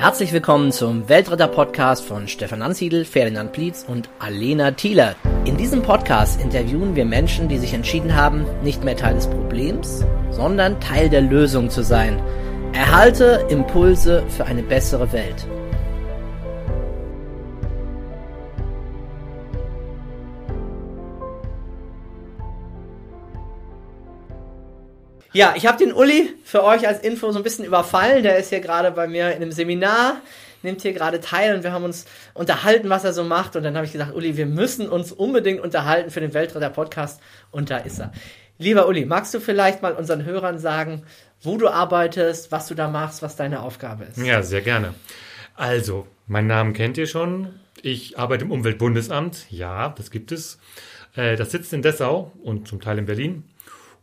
Herzlich willkommen zum Weltretter-Podcast von Stefan Ansiedel, Ferdinand Plietz und Alena Thieler. In diesem Podcast interviewen wir Menschen, die sich entschieden haben, nicht mehr Teil des Problems, sondern Teil der Lösung zu sein. Erhalte Impulse für eine bessere Welt. Ja, ich habe den Uli für euch als Info so ein bisschen überfallen. Der ist hier gerade bei mir in einem Seminar, nimmt hier gerade teil und wir haben uns unterhalten, was er so macht. Und dann habe ich gesagt, Uli, wir müssen uns unbedingt unterhalten für den Weltretter-Podcast. Und da ist er. Lieber Uli, magst du vielleicht mal unseren Hörern sagen, wo du arbeitest, was du da machst, was deine Aufgabe ist? Ja, sehr gerne. Also, meinen Namen kennt ihr schon. Ich arbeite im Umweltbundesamt. Ja, das gibt es. Äh, das sitzt in Dessau und zum Teil in Berlin.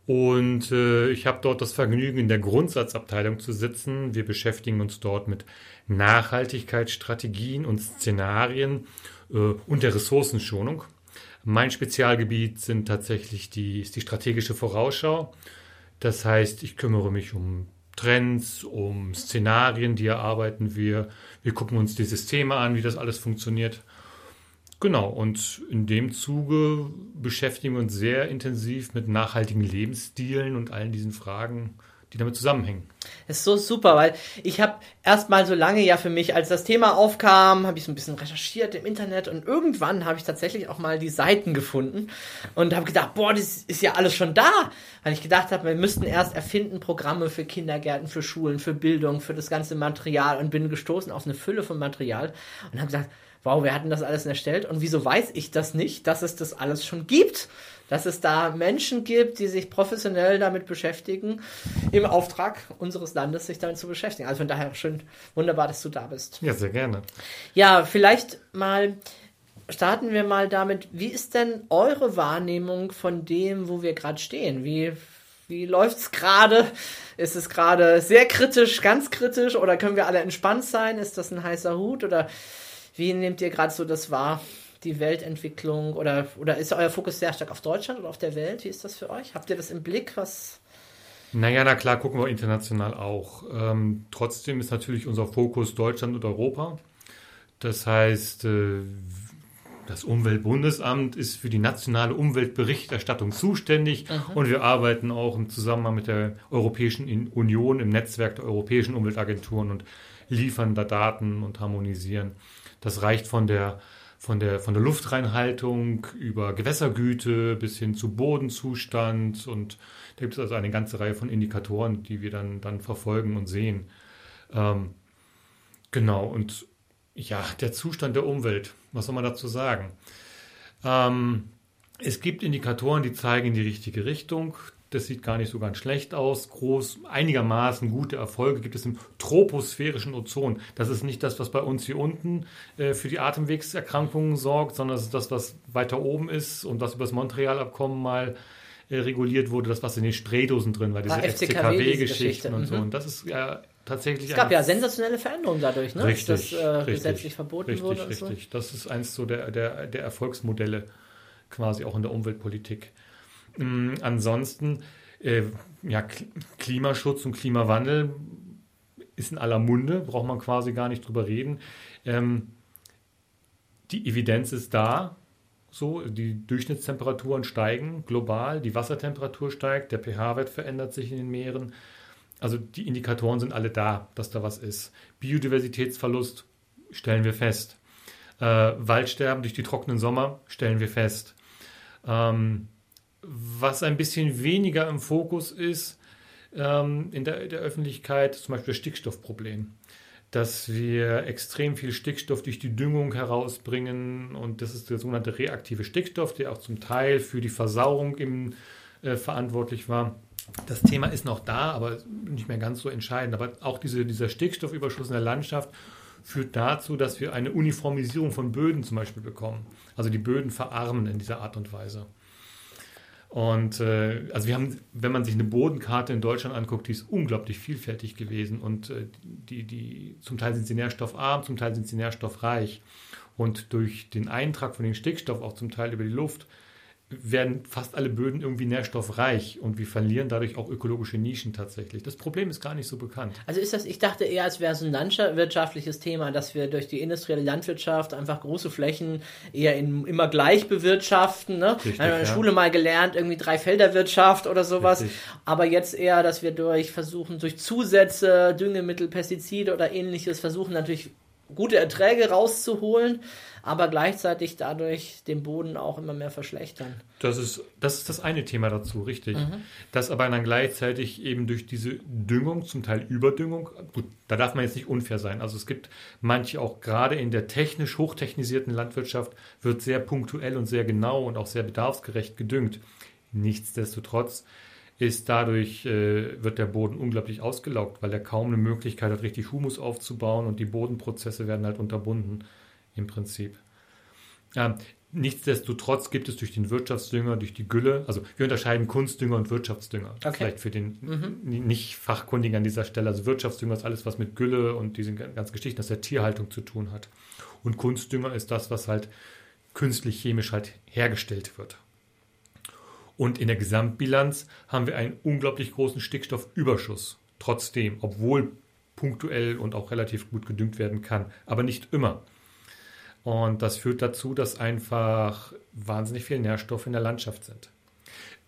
Und äh, ich habe dort das Vergnügen, in der Grundsatzabteilung zu sitzen. Wir beschäftigen uns dort mit Nachhaltigkeitsstrategien und Szenarien äh, und der Ressourcenschonung. Mein Spezialgebiet sind tatsächlich die, ist die strategische Vorausschau. Das heißt, ich kümmere mich um Trends, um Szenarien, die erarbeiten wir. Wir gucken uns die Systeme an, wie das alles funktioniert. Genau, und in dem Zuge beschäftigen wir uns sehr intensiv mit nachhaltigen Lebensstilen und allen diesen Fragen, die damit zusammenhängen. Das ist so super, weil ich habe erst mal so lange ja für mich, als das Thema aufkam, habe ich so ein bisschen recherchiert im Internet und irgendwann habe ich tatsächlich auch mal die Seiten gefunden und habe gedacht, boah, das ist ja alles schon da, weil ich gedacht habe, wir müssten erst erfinden Programme für Kindergärten, für Schulen, für Bildung, für das ganze Material und bin gestoßen auf eine Fülle von Material und habe gesagt, wow, wer hat denn das alles erstellt und wieso weiß ich das nicht, dass es das alles schon gibt? Dass es da Menschen gibt, die sich professionell damit beschäftigen, im Auftrag unseres Landes sich damit zu beschäftigen. Also von daher schön, wunderbar, dass du da bist. Ja, sehr gerne. Ja, vielleicht mal starten wir mal damit, wie ist denn eure Wahrnehmung von dem, wo wir gerade stehen? Wie, wie läuft es gerade? Ist es gerade sehr kritisch, ganz kritisch oder können wir alle entspannt sein? Ist das ein heißer Hut oder wie nehmt ihr gerade so das wahr, die Weltentwicklung? Oder, oder ist euer Fokus sehr stark auf Deutschland oder auf der Welt? Wie ist das für euch? Habt ihr das im Blick? Was. Naja, na klar, gucken wir international auch. Ähm, trotzdem ist natürlich unser Fokus Deutschland und Europa. Das heißt, äh, das Umweltbundesamt ist für die nationale Umweltberichterstattung zuständig Aha. und wir arbeiten auch im Zusammenhang mit der Europäischen Union im Netzwerk der europäischen Umweltagenturen und liefern da Daten und harmonisieren. Das reicht von der, von der, von der Luftreinhaltung über Gewässergüte bis hin zu Bodenzustand und da gibt es also eine ganze Reihe von Indikatoren, die wir dann, dann verfolgen und sehen. Ähm, genau, und ja, der Zustand der Umwelt, was soll man dazu sagen? Ähm, es gibt Indikatoren, die zeigen in die richtige Richtung. Das sieht gar nicht so ganz schlecht aus. Groß, einigermaßen gute Erfolge gibt es im troposphärischen Ozon. Das ist nicht das, was bei uns hier unten äh, für die Atemwegserkrankungen sorgt, sondern das ist das, was weiter oben ist und was über das Montreal-Abkommen mal äh, reguliert wurde, das, was in den Spraydosen drin war, diese ah, FCKW-Geschichten und so. Mhm. Und das ist ja tatsächlich. Es gab ja sensationelle Veränderungen dadurch, ne? Richtig, dass das äh, richtig, gesetzlich verboten richtig, wurde. Richtig, richtig. So. Das ist eins so der, der, der Erfolgsmodelle quasi auch in der Umweltpolitik. Ähm, ansonsten, äh, ja, Klimaschutz und Klimawandel ist in aller Munde, braucht man quasi gar nicht drüber reden. Ähm, die Evidenz ist da, so, die Durchschnittstemperaturen steigen global, die Wassertemperatur steigt, der pH-Wert verändert sich in den Meeren. Also die Indikatoren sind alle da, dass da was ist. Biodiversitätsverlust stellen wir fest. Äh, Waldsterben durch die trockenen Sommer stellen wir fest. Ähm, was ein bisschen weniger im Fokus ist ähm, in der, der Öffentlichkeit, zum Beispiel das Stickstoffproblem. Dass wir extrem viel Stickstoff durch die Düngung herausbringen und das ist der sogenannte reaktive Stickstoff, der auch zum Teil für die Versauerung im, äh, verantwortlich war. Das Thema ist noch da, aber nicht mehr ganz so entscheidend. Aber auch diese, dieser Stickstoffüberschuss in der Landschaft führt dazu, dass wir eine Uniformisierung von Böden zum Beispiel bekommen. Also die Böden verarmen in dieser Art und Weise. Und äh, also wir haben, wenn man sich eine Bodenkarte in Deutschland anguckt, die ist unglaublich vielfältig gewesen und äh, die, die, zum Teil sind sie nährstoffarm, zum Teil sind sie nährstoffreich. Und durch den Eintrag von dem Stickstoff auch zum Teil über die Luft werden fast alle Böden irgendwie nährstoffreich und wir verlieren dadurch auch ökologische Nischen tatsächlich. Das Problem ist gar nicht so bekannt. Also ist das, ich dachte eher, es wäre so ein landwirtschaftliches Thema, dass wir durch die industrielle Landwirtschaft einfach große Flächen eher in, immer gleich bewirtschaften. Ne? Richtig, in der ja. Schule mal gelernt, irgendwie Dreifelderwirtschaft oder sowas. Richtig. Aber jetzt eher, dass wir durch versuchen, durch Zusätze, Düngemittel, Pestizide oder ähnliches versuchen natürlich gute Erträge rauszuholen, aber gleichzeitig dadurch den Boden auch immer mehr verschlechtern. Das ist das, ist das eine Thema dazu, richtig. Mhm. Das aber dann gleichzeitig eben durch diese Düngung, zum Teil Überdüngung, gut, da darf man jetzt nicht unfair sein. Also es gibt manche auch gerade in der technisch hochtechnisierten Landwirtschaft wird sehr punktuell und sehr genau und auch sehr bedarfsgerecht gedüngt. Nichtsdestotrotz ist dadurch, äh, wird der Boden unglaublich ausgelaugt, weil er kaum eine Möglichkeit hat, richtig Humus aufzubauen und die Bodenprozesse werden halt unterbunden im Prinzip. Ja, nichtsdestotrotz gibt es durch den Wirtschaftsdünger, durch die Gülle, also wir unterscheiden Kunstdünger und Wirtschaftsdünger. Okay. Vielleicht für den mhm. nicht Fachkundigen an dieser Stelle. Also Wirtschaftsdünger ist alles, was mit Gülle und diesen ganzen Geschichten aus der Tierhaltung zu tun hat. Und Kunstdünger ist das, was halt künstlich chemisch halt hergestellt wird. Und in der Gesamtbilanz haben wir einen unglaublich großen Stickstoffüberschuss. Trotzdem, obwohl punktuell und auch relativ gut gedüngt werden kann, aber nicht immer. Und das führt dazu, dass einfach wahnsinnig viele Nährstoffe in der Landschaft sind.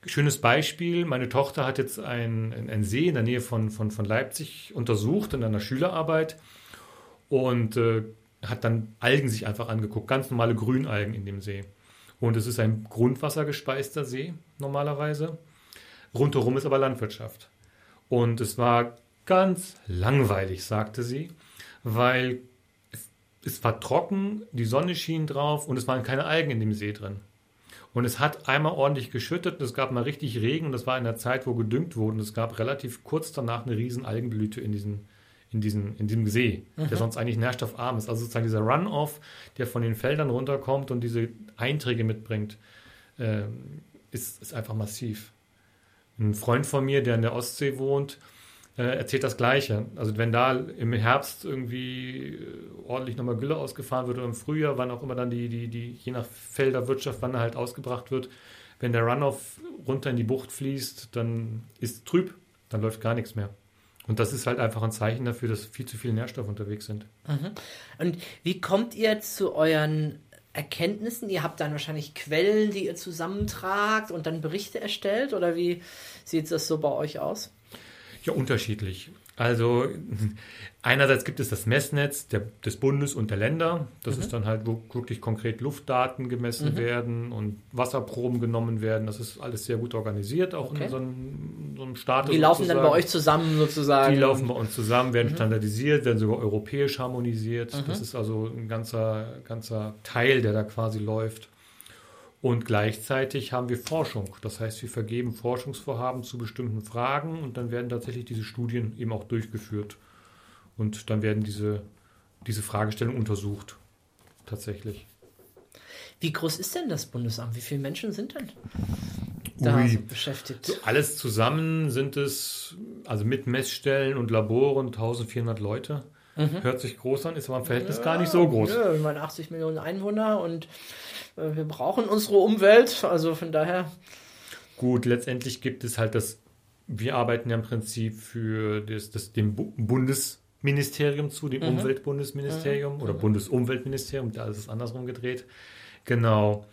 Schönes Beispiel, meine Tochter hat jetzt einen, einen See in der Nähe von, von, von Leipzig untersucht in einer Schülerarbeit und äh, hat dann Algen sich einfach angeguckt, ganz normale Grünalgen in dem See. Und es ist ein grundwassergespeister See normalerweise. Rundherum ist aber Landwirtschaft. Und es war ganz langweilig, sagte sie, weil es, war trocken, die Sonne schien drauf und es waren keine Algen in dem See drin. Und es hat einmal ordentlich geschüttet und es gab mal richtig Regen und das war in der Zeit, wo gedüngt wurde. Und es gab relativ kurz danach eine riesen Algenblüte in diesem, in diesem, in diesem See, mhm. der sonst eigentlich nährstoffarm ist. Also sozusagen dieser Runoff, der von den Feldern runterkommt und diese Einträge mitbringt, äh, ist, ist einfach massiv. Ein Freund von mir, der in der Ostsee wohnt, äh, erzählt das Gleiche. Also wenn da im Herbst irgendwie äh, ordentlich nochmal Gülle ausgefahren wird oder im Frühjahr, wann auch immer dann die, die, die, je nach Felderwirtschaft, wann er halt ausgebracht wird, wenn der Runoff runter in die Bucht fließt, dann ist trüb, dann läuft gar nichts mehr. Und das ist halt einfach ein Zeichen dafür, dass viel zu viele Nährstoffe unterwegs sind. Mhm. Und wie kommt ihr zu euren Erkenntnissen? Ihr habt dann wahrscheinlich Quellen, die ihr zusammentragt und dann Berichte erstellt? Oder wie sieht das so bei euch aus? Ja, unterschiedlich. Also einerseits gibt es das Messnetz der, des Bundes und der Länder. Das mhm. ist dann halt, wo wirklich konkret Luftdaten gemessen mhm. werden und Wasserproben genommen werden. Das ist alles sehr gut organisiert, auch okay. in so einem, so einem Status. Die laufen sozusagen. dann bei euch zusammen sozusagen? Die laufen bei uns zusammen, werden mhm. standardisiert, werden sogar europäisch harmonisiert. Mhm. Das ist also ein ganzer, ganzer Teil, der da quasi läuft. Und gleichzeitig haben wir Forschung. Das heißt, wir vergeben Forschungsvorhaben zu bestimmten Fragen und dann werden tatsächlich diese Studien eben auch durchgeführt. Und dann werden diese, diese Fragestellungen untersucht. Tatsächlich. Wie groß ist denn das Bundesamt? Wie viele Menschen sind denn da so beschäftigt? Alles zusammen sind es, also mit Messstellen und Laboren, 1400 Leute. Mhm. Hört sich groß an, ist aber im Verhältnis ja, gar nicht so groß. Ja, ich meine 80 Millionen Einwohner und wir brauchen unsere Umwelt, also von daher. Gut, letztendlich gibt es halt das, wir arbeiten ja im Prinzip für das, das dem Bundesministerium zu, dem mhm. Umweltbundesministerium mhm. oder. Bundesumweltministerium, da ist es andersrum gedreht. Genau.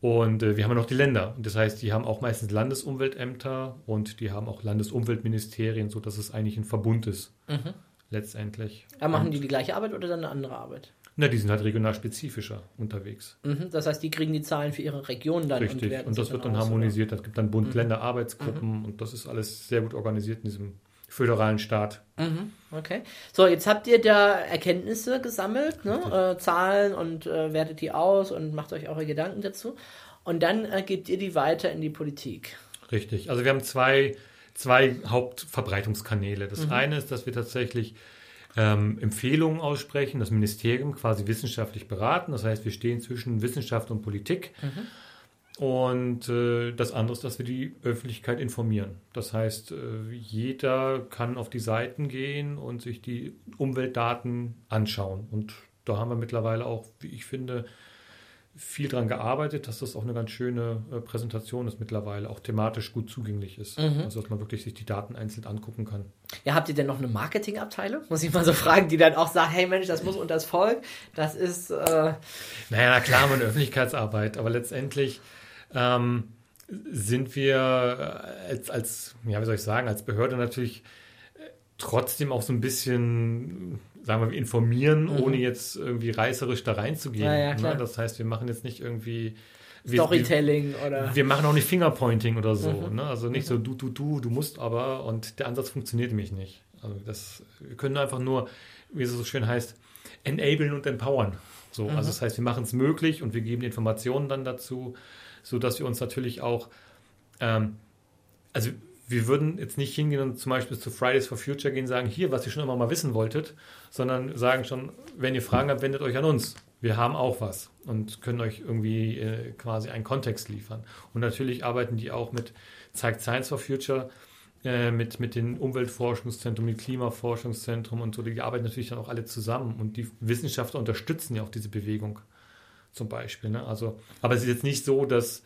Und äh, wir haben ja noch die Länder. Das heißt, die haben auch meistens Landesumweltämter und die haben auch Landesumweltministerien, sodass es eigentlich ein Verbund ist. Mhm. Letztendlich. Aber machen und, die die gleiche Arbeit oder dann eine andere Arbeit? Na, die sind halt regional spezifischer unterwegs. Mhm, das heißt, die kriegen die Zahlen für ihre Region dann. Richtig, und, und das wird dann harmonisiert. Es gibt dann Bund-Länder-Arbeitsgruppen mhm. und das ist alles sehr gut organisiert in diesem föderalen Staat. Mhm, okay. So, jetzt habt ihr da Erkenntnisse gesammelt, ne? äh, Zahlen und äh, wertet die aus und macht euch eure Gedanken dazu. Und dann äh, gebt ihr die weiter in die Politik. Richtig. Also wir haben zwei, zwei Hauptverbreitungskanäle. Das mhm. eine ist, dass wir tatsächlich ähm, Empfehlungen aussprechen, das Ministerium quasi wissenschaftlich beraten. Das heißt, wir stehen zwischen Wissenschaft und Politik. Mhm. Und äh, das andere ist, dass wir die Öffentlichkeit informieren. Das heißt, äh, jeder kann auf die Seiten gehen und sich die Umweltdaten anschauen. Und da haben wir mittlerweile auch, wie ich finde, viel daran gearbeitet, dass das auch eine ganz schöne äh, Präsentation ist mittlerweile, auch thematisch gut zugänglich ist. Mhm. Also dass man wirklich sich die Daten einzeln angucken kann. Ja, habt ihr denn noch eine Marketingabteilung? Muss ich mal so fragen, die dann auch sagt, hey Mensch, das muss unter das Volk, das ist... Äh naja, na klar, haben wir eine Öffentlichkeitsarbeit, aber letztendlich ähm, sind wir als, als, ja, wie soll ich sagen, als Behörde natürlich trotzdem auch so ein bisschen sagen wir, informieren, mhm. ohne jetzt irgendwie reißerisch da reinzugehen. Ja, ja, ne? Das heißt, wir machen jetzt nicht irgendwie Storytelling wir, oder. Wir machen auch nicht Fingerpointing oder so. Mhm. Ne? Also nicht mhm. so du, du, du, du musst aber und der Ansatz funktioniert nämlich nicht. Also das, wir können einfach nur, wie es so schön heißt, enablen und empowern. So, mhm. also das heißt, wir machen es möglich und wir geben die Informationen dann dazu, sodass wir uns natürlich auch, ähm, also wir würden jetzt nicht hingehen und zum Beispiel zu Fridays for Future gehen und sagen, hier, was ihr schon immer mal wissen wolltet, sondern sagen schon, wenn ihr Fragen habt, wendet euch an uns. Wir haben auch was und können euch irgendwie äh, quasi einen Kontext liefern. Und natürlich arbeiten die auch mit Zeigt Science for Future, äh, mit, mit den Umweltforschungszentren, mit Klimaforschungszentrum und so. Die arbeiten natürlich dann auch alle zusammen und die Wissenschaftler unterstützen ja auch diese Bewegung zum Beispiel. Ne? Also, aber es ist jetzt nicht so, dass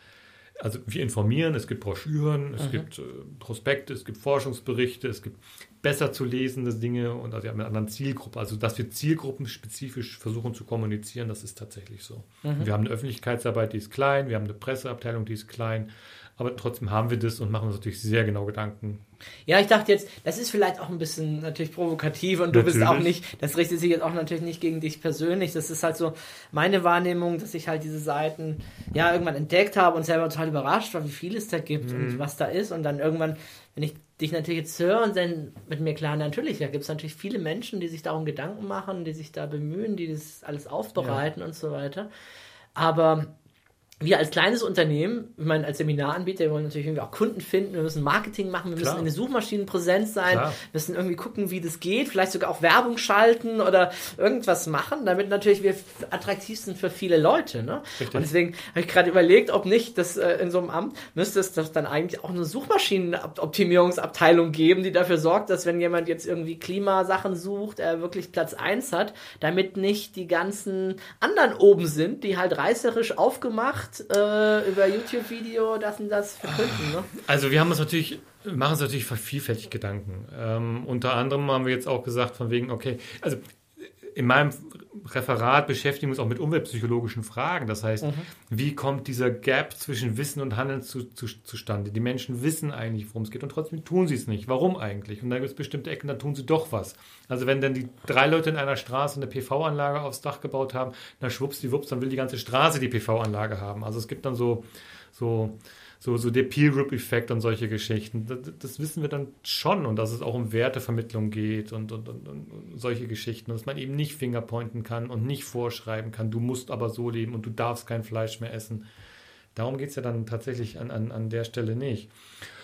also wir informieren, es gibt Broschüren, es mhm. gibt äh, Prospekte, es gibt Forschungsberichte, es gibt besser zu lesende Dinge und also wir haben eine andere Zielgruppe. Also dass wir zielgruppenspezifisch versuchen zu kommunizieren, das ist tatsächlich so. Mhm. Wir haben eine Öffentlichkeitsarbeit, die ist klein, wir haben eine Presseabteilung, die ist klein, aber trotzdem haben wir das und machen uns natürlich sehr genau Gedanken. Ja, ich dachte jetzt, das ist vielleicht auch ein bisschen natürlich provokativ und du natürlich. bist auch nicht, das richtet sich jetzt auch natürlich nicht gegen dich persönlich. Das ist halt so meine Wahrnehmung, dass ich halt diese Seiten ja irgendwann entdeckt habe und selber total überrascht war, wie viel es da gibt mhm. und was da ist. Und dann irgendwann, wenn ich dich natürlich jetzt höre und dann mit mir klar, natürlich, da gibt es natürlich viele Menschen, die sich darum Gedanken machen, die sich da bemühen, die das alles aufbereiten ja. und so weiter. Aber wir als kleines Unternehmen, ich meine, als Seminaranbieter, wir wollen natürlich irgendwie auch Kunden finden, wir müssen Marketing machen, wir Klar. müssen in den Suchmaschinen präsent sein, Klar. müssen irgendwie gucken, wie das geht, vielleicht sogar auch Werbung schalten oder irgendwas machen, damit natürlich wir attraktiv sind für viele Leute. Ne? Und deswegen habe ich gerade überlegt, ob nicht, dass äh, in so einem Amt müsste es doch dann eigentlich auch eine Suchmaschinenoptimierungsabteilung geben, die dafür sorgt, dass wenn jemand jetzt irgendwie Klimasachen sucht, er wirklich Platz eins hat, damit nicht die ganzen anderen oben sind, die halt reißerisch aufgemacht gemacht äh, über YouTube-Video, das und das verkünden. Ne? Also wir haben uns natürlich, machen uns natürlich vielfältig Gedanken. Ähm, unter anderem haben wir jetzt auch gesagt, von wegen, okay, also in meinem Referat beschäftigen uns auch mit umweltpsychologischen Fragen. Das heißt, mhm. wie kommt dieser Gap zwischen Wissen und Handeln zu, zu, zustande? Die Menschen wissen eigentlich, worum es geht und trotzdem tun sie es nicht. Warum eigentlich? Und dann gibt es bestimmte Ecken, da tun sie doch was. Also wenn dann die drei Leute in einer Straße eine PV-Anlage aufs Dach gebaut haben, na schwuppsdiwupps, dann will die ganze Straße die PV-Anlage haben. Also es gibt dann so, so so, so der Peer-Group-Effekt und solche Geschichten. Das, das, wissen wir dann schon und dass es auch um Wertevermittlung geht und, und, und, und solche Geschichten. dass man eben nicht fingerpointen kann und nicht vorschreiben kann, du musst aber so leben und du darfst kein Fleisch mehr essen. Darum geht es ja dann tatsächlich an, an, an der Stelle nicht.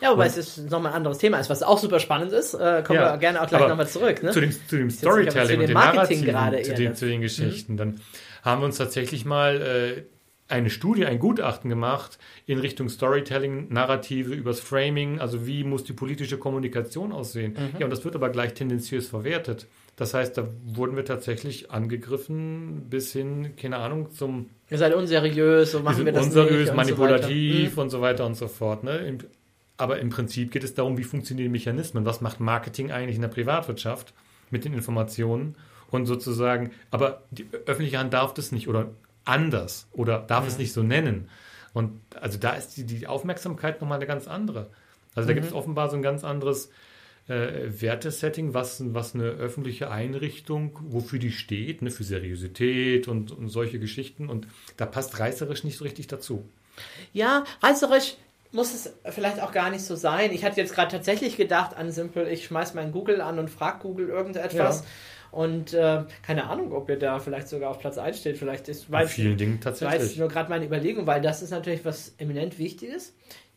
Ja, wobei es ist nochmal ein anderes Thema ist, was auch super spannend ist. Äh, kommen ja, wir gerne auch gleich nochmal zurück. Ne? Zu dem, zu dem Storytelling und dem Marketing gerade zu, den, zu den Geschichten. Mhm. Dann haben wir uns tatsächlich mal äh, eine Studie, ein Gutachten gemacht in Richtung Storytelling, Narrative, übers Framing, also wie muss die politische Kommunikation aussehen. Mhm. Ja, und das wird aber gleich tendenziös verwertet. Das heißt, da wurden wir tatsächlich angegriffen bis hin, keine Ahnung, zum... Ihr seid unseriös, so machen wir das unseriös, manipulativ und so, mhm. und so weiter und so fort. Ne? Aber im Prinzip geht es darum, wie funktionieren die Mechanismen. Was macht Marketing eigentlich in der Privatwirtschaft mit den Informationen? Und sozusagen, aber die öffentliche Hand darf das nicht oder anders oder darf mhm. es nicht so nennen. Und also da ist die, die Aufmerksamkeit nochmal eine ganz andere. Also da mhm. gibt es offenbar so ein ganz anderes äh, Wertesetting, was, was eine öffentliche Einrichtung, wofür die steht, ne, für Seriosität und, und solche Geschichten. Und da passt reißerisch nicht so richtig dazu. Ja, reißerisch muss es vielleicht auch gar nicht so sein. Ich hatte jetzt gerade tatsächlich gedacht an simpel, ich schmeiß meinen Google an und frage Google irgendetwas. Ja. Und äh, keine Ahnung, ob ihr da vielleicht sogar auf Platz 1 steht. Vielleicht ist weil vielen Dingen tatsächlich. Das nur gerade meine Überlegung, weil das ist natürlich was eminent Wichtiges.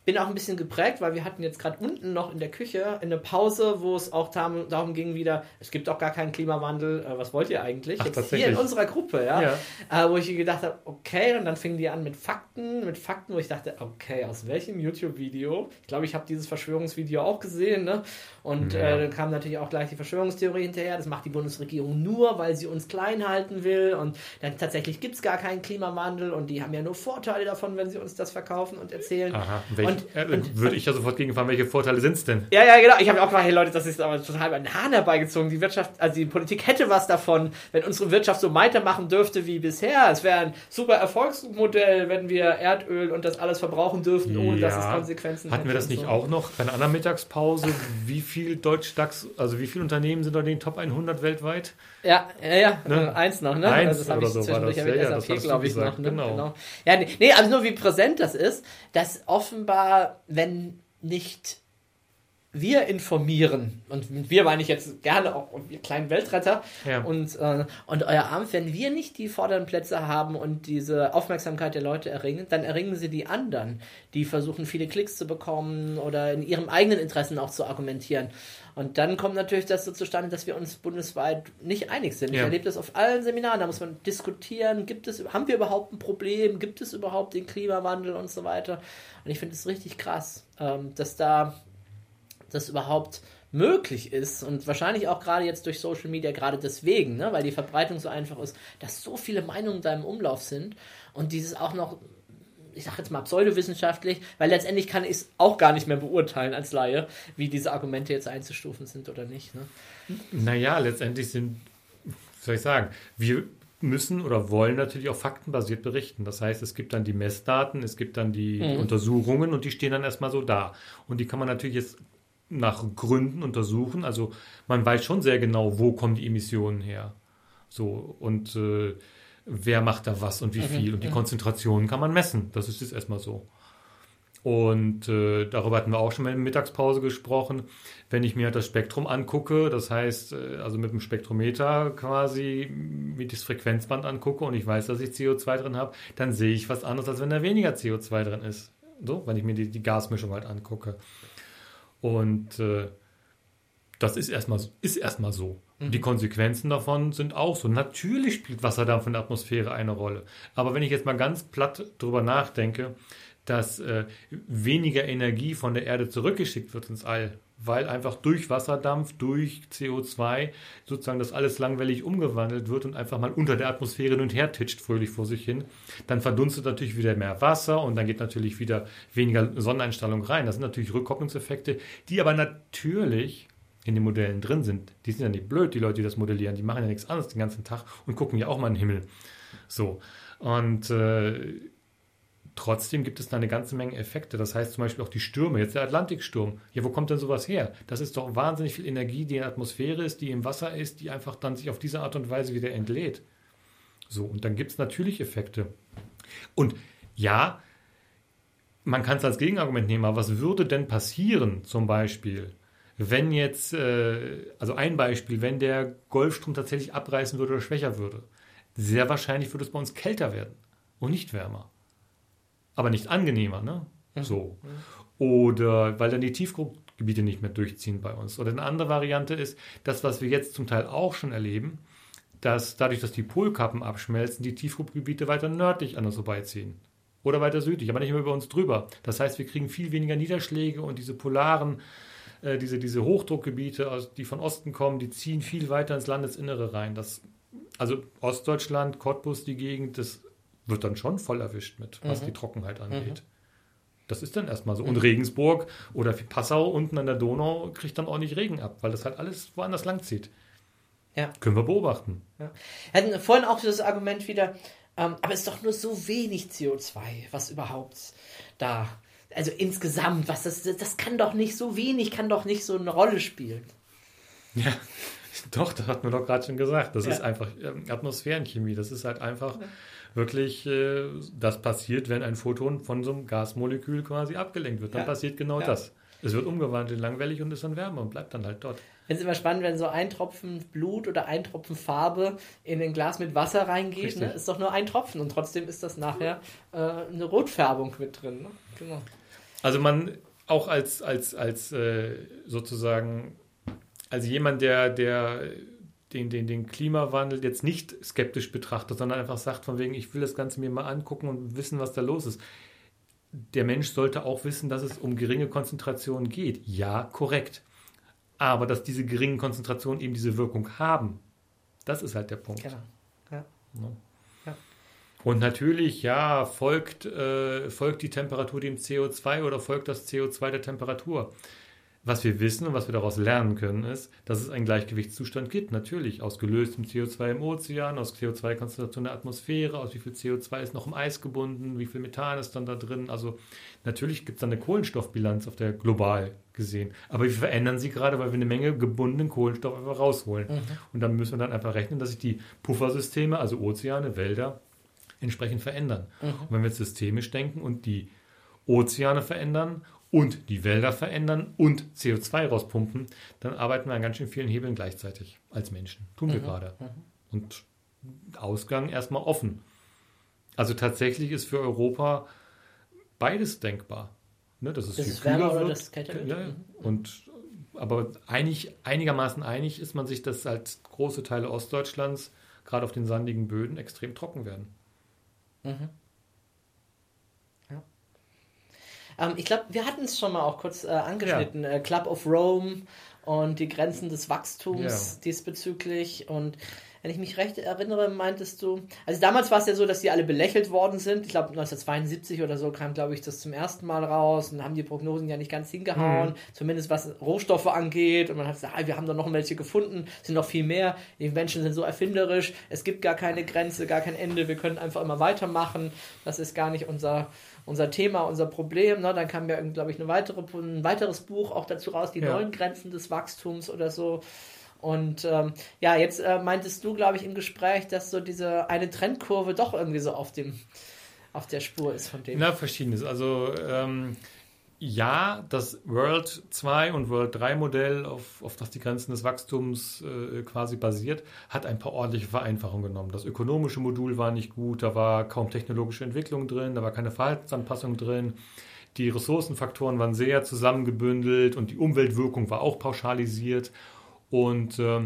Bin auch ein bisschen geprägt, weil wir hatten jetzt gerade unten noch in der Küche eine Pause, wo es auch darum, ging wieder, es gibt auch gar keinen Klimawandel, äh, was wollt ihr eigentlich? Ach, jetzt hier in unserer Gruppe, ja, Ja. Äh, wo ich gedacht habe, okay, und dann fingen die an mit Fakten, mit Fakten, wo ich dachte, okay, aus welchem YouTube-Video? Ich glaube, ich habe dieses Verschwörungsvideo auch gesehen, ne? Und Ja. äh, dann kam natürlich auch gleich die Verschwörungstheorie hinterher. Das macht die Bundesregierung nur, weil sie uns klein halten will. Und dann tatsächlich gibt es gar keinen Klimawandel und die haben ja nur Vorteile davon, wenn sie uns das verkaufen und erzählen. Aha, welch, Und- und- würde ich ja sofort gegenfahren, welche Vorteile sind es denn? Ja, ja, genau. Ich habe auch gesagt, hey Leute, das ist aber total bei den Haaren herbeigezogen. Die Wirtschaft, also die Politik hätte was davon, wenn unsere Wirtschaft so weitermachen dürfte wie bisher. Es wäre ein super Erfolgsmodell, wenn wir Erdöl und das alles verbrauchen dürften, ohne dass es Konsequenzen Hatten wir das nicht und auch noch bei einer anderen Mittagspause? Wie viel Deutsch-DAX, also wie viele Unternehmen sind da in den Top 100 weltweit? Ja, ja, ja. Ne? Äh, Eins noch, ne? Eins das habe ich so zwischendurch das. ja mit Ja, ja, das SAP, glaube ich, gesagt, noch. Ne? genau. Ja, nee, nee, also nur wie präsent das ist, dass offenbar, wenn nicht wir informieren, und wir meine ich jetzt gerne auch wir kleinen Weltretter Ja. und, äh, und euer Amt, wenn wir nicht die vorderen Plätze haben und diese Aufmerksamkeit der Leute erringen, dann erringen sie die anderen, die versuchen, viele Klicks zu bekommen oder in ihrem eigenen Interessen auch zu argumentieren. Und dann kommt natürlich das so zustande, dass wir uns bundesweit nicht einig sind. Ich Ja. erlebe das auf allen Seminaren, da muss man diskutieren, gibt es, haben wir überhaupt ein Problem, gibt es überhaupt den Klimawandel und so weiter. Und ich finde es richtig krass, ähm, dass da das überhaupt möglich ist und wahrscheinlich auch gerade jetzt durch Social Media gerade deswegen, ne, weil die Verbreitung so einfach ist, dass so viele Meinungen da im Umlauf sind und dieses auch noch, ich sag jetzt mal pseudowissenschaftlich, weil letztendlich kann ich es auch gar nicht mehr beurteilen als Laie, wie diese Argumente jetzt einzustufen sind oder nicht. Ne? Naja, letztendlich sind, soll ich sagen, wir müssen oder wollen natürlich auch faktenbasiert berichten. Das heißt, es gibt dann die Messdaten, es gibt dann die, Mhm. Untersuchungen und die stehen dann erstmal so da. Und die kann man natürlich jetzt nach Gründen untersuchen. Also man weiß schon sehr genau, wo kommen die Emissionen her. So, und äh, wer macht da was und wie viel. Und die Konzentrationen kann man messen. Das ist jetzt erstmal so. Und äh, darüber hatten wir auch schon mal in der Mittagspause gesprochen. Wenn ich mir das Spektrum angucke, das heißt, äh, also mit dem Spektrometer quasi mir das Frequenzband angucke und ich weiß, dass ich CO2 drin habe, dann sehe ich was anderes, als wenn da weniger CO2 drin ist. So, wenn ich mir die, die Gasmischung halt angucke. Und äh, das ist erstmal, ist erstmal so. Und die Konsequenzen davon sind auch so. Natürlich spielt Wasserdampf in der Atmosphäre eine Rolle. Aber wenn ich jetzt mal ganz platt drüber nachdenke, dass äh, weniger Energie von der Erde zurückgeschickt wird ins All, weil einfach durch Wasserdampf, durch CO2 sozusagen das alles langwellig umgewandelt wird und einfach mal unter der Atmosphäre hin und her titscht fröhlich vor sich hin, dann verdunstet natürlich wieder mehr Wasser und dann geht natürlich wieder weniger Sonneneinstrahlung rein. Das sind natürlich Rückkopplungseffekte, die aber natürlich in den Modellen drin sind. Die sind ja nicht blöd, die Leute, die das modellieren. Die machen ja nichts anderes den ganzen Tag und gucken ja auch mal in den Himmel. So. Und äh, trotzdem gibt es da eine ganze Menge Effekte. Das heißt zum Beispiel auch die Stürme. Jetzt der Atlantiksturm. Ja, wo kommt denn sowas her? Das ist doch wahnsinnig viel Energie, die in der Atmosphäre ist, die im Wasser ist, die einfach dann sich auf diese Art und Weise wieder entlädt. So, und dann gibt es natürlich Effekte. Und ja, man kann es als Gegenargument nehmen, aber was würde denn passieren, zum Beispiel, wenn jetzt, äh, also ein Beispiel, wenn der Golfstrom tatsächlich abreißen würde oder schwächer würde? Sehr wahrscheinlich würde es bei uns kälter werden und nicht wärmer. Aber nicht angenehmer, ne? So. Oder weil dann die Tiefgrundgebiete nicht mehr durchziehen bei uns. Oder eine andere Variante ist, das, was wir jetzt zum Teil auch schon erleben, dass dadurch, dass die Polkappen abschmelzen, die Tiefgrundgebiete weiter nördlich an uns vorbeiziehen. Oder weiter südlich, aber nicht mehr über uns drüber. Das heißt, wir kriegen viel weniger Niederschläge und diese polaren, äh, diese, diese Hochdruckgebiete, aus, die von Osten kommen, die ziehen viel weiter ins Landesinnere rein. Das, also Ostdeutschland, Cottbus, die Gegend, das wird dann schon voll erwischt mit, was Mhm. die Trockenheit angeht. Das ist dann erstmal so. Und Regensburg oder Passau unten an der Donau kriegt dann ordentlich Regen ab, weil das halt alles woanders lang zieht. Ja. Können wir beobachten. Wir hatten vorhin auch das Argument wieder, ähm, aber es ist doch nur so wenig CO2, was überhaupt da, also insgesamt, was das, das kann doch nicht so wenig, kann doch nicht so eine Rolle spielen. Ja, doch, das hatten wir doch gerade schon gesagt. Das Ja. ist einfach ähm, Atmosphärenchemie. Das ist halt einfach wirklich, äh, das passiert, wenn ein Photon von so einem Gasmolekül quasi abgelenkt wird. Dann Ja. passiert genau Ja. das. Es wird umgewandelt in langwellig und ist dann wärmer und bleibt dann halt dort. Ich finde es immer spannend, wenn so ein Tropfen Blut oder ein Tropfen Farbe in ein Glas mit Wasser reingeht. Ne? Ist doch nur ein Tropfen und trotzdem ist das nachher äh, eine Rotfärbung mit drin. Ne? Genau. Also man auch als, als, als äh, sozusagen, als jemand, der, der den, den, den Klimawandel jetzt nicht skeptisch betrachtet, sondern einfach sagt, von wegen, ich will das Ganze mir mal angucken und wissen, was da los ist. Der Mensch sollte auch wissen, dass es um geringe Konzentrationen geht. Ja, korrekt. Aber dass diese geringen Konzentrationen eben diese Wirkung haben, das ist halt der Punkt. Genau. Ja. ja. Und natürlich, ja, folgt, äh, folgt die Temperatur dem CO2 oder folgt das CO2 der Temperatur. Was wir wissen und was wir daraus lernen können, ist, dass es einen Gleichgewichtszustand gibt. Natürlich aus gelöstem CO2 im Ozean, aus CO2-Konzentration der Atmosphäre, aus wie viel CO2 ist noch im Eis gebunden, wie viel Methan ist dann da drin. Also natürlich gibt es dann eine Kohlenstoffbilanz auf der global gesehen. Aber wir verändern sie gerade, weil wir eine Menge gebundenen Kohlenstoff einfach rausholen. Mhm. Und dann müssen wir dann einfach rechnen, dass sich die Puffersysteme, also Ozeane, Wälder, entsprechend verändern. Mhm. Und wenn wir jetzt systemisch denken und die Ozeane verändern und die Wälder verändern und CO2 rauspumpen, dann arbeiten wir an ganz schön vielen Hebeln gleichzeitig als Menschen. Tun wir mhm. gerade. Mhm. Und Ausgang erstmal offen. Also tatsächlich ist für Europa beides denkbar. Ne, dass es das ist wärmer oder das kälter wird. Ja, mhm. und, aber einig, einigermaßen einig ist man sich, dass halt große Teile Ostdeutschlands, gerade auf den sandigen Böden, extrem trocken werden. Mhm. Ähm, ich glaube, wir hatten es schon mal auch kurz äh, angeschnitten. Ja. Äh, Club of Rome und die Grenzen des Wachstums ja. diesbezüglich. Und wenn ich mich recht erinnere, meintest du, also damals war es ja so, dass die alle belächelt worden sind. Ich glaube 1972 oder so kam, glaube ich, das zum ersten Mal raus und haben die Prognosen ja nicht ganz hingehauen, mhm. zumindest was Rohstoffe angeht. Und man hat gesagt, ah, wir haben da noch welche gefunden, sind noch viel mehr. Die Menschen sind so erfinderisch, es gibt gar keine Grenze, gar kein Ende, wir können einfach immer weitermachen. Das ist gar nicht unser unser Thema, unser Problem. Ne? Dann kam ja, glaube ich, eine weitere, ein weiteres Buch auch dazu raus, die ja. neuen Grenzen des Wachstums oder so. Und ähm, ja, jetzt äh, meintest du, glaube ich, im Gespräch, dass so diese eine Trendkurve doch irgendwie so auf dem auf der Spur ist von dem. Na, verschiedenes. Also ähm, ja, das World 2 und World 3 Modell, auf, auf das die Grenzen des Wachstums äh, quasi basiert, hat ein paar ordentliche Vereinfachungen genommen. Das ökonomische Modul war nicht gut, da war kaum technologische Entwicklung drin, da war keine Verhaltensanpassung drin. Die Ressourcenfaktoren waren sehr zusammengebündelt und die Umweltwirkung war auch pauschalisiert. Und äh,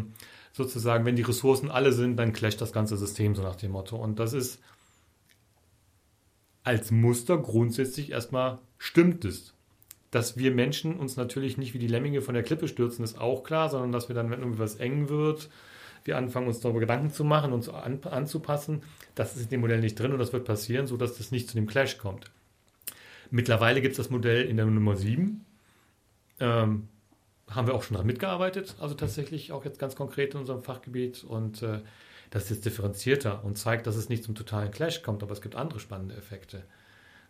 sozusagen, wenn die Ressourcen alle sind, dann clasht das ganze System so nach dem Motto. Und das ist als Muster grundsätzlich erstmal stimmt es dass wir Menschen uns natürlich nicht wie die Lemminge von der Klippe stürzen, ist auch klar, sondern dass wir dann, wenn irgendwie was eng wird, wir anfangen uns darüber Gedanken zu machen, uns an, anzupassen. Das ist in dem Modell nicht drin und das wird passieren, sodass das nicht zu dem Clash kommt. Mittlerweile gibt es das Modell in der Nummer 7. Ähm, haben wir auch schon daran mitgearbeitet, also tatsächlich auch jetzt ganz konkret in unserem Fachgebiet und äh, das ist jetzt differenzierter und zeigt, dass es nicht zum totalen Clash kommt, aber es gibt andere spannende Effekte.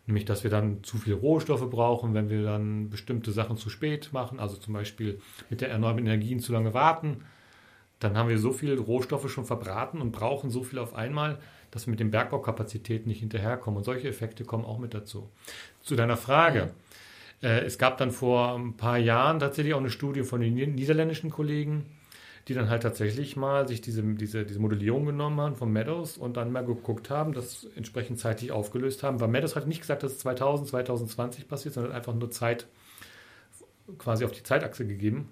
Nämlich, dass wir dann zu viel Rohstoffe brauchen, wenn wir dann bestimmte Sachen zu spät machen, also zum Beispiel mit der erneuerbaren Energien zu lange warten. Dann haben wir so viele Rohstoffe schon verbraten und brauchen so viel auf einmal, dass wir mit den Bergbaukapazitäten nicht hinterherkommen. Und solche Effekte kommen auch mit dazu. Zu deiner Frage. Ja. Äh, es gab dann vor ein paar Jahren tatsächlich auch eine Studie von den niederländischen Kollegen, die dann halt tatsächlich mal sich diese, diese, diese Modellierung genommen haben von Meadows und dann mal geguckt haben, das entsprechend zeitlich aufgelöst haben. Weil Meadows hat nicht gesagt, dass es 2000, 2020 passiert, sondern einfach nur Zeit quasi auf die Zeitachse gegeben.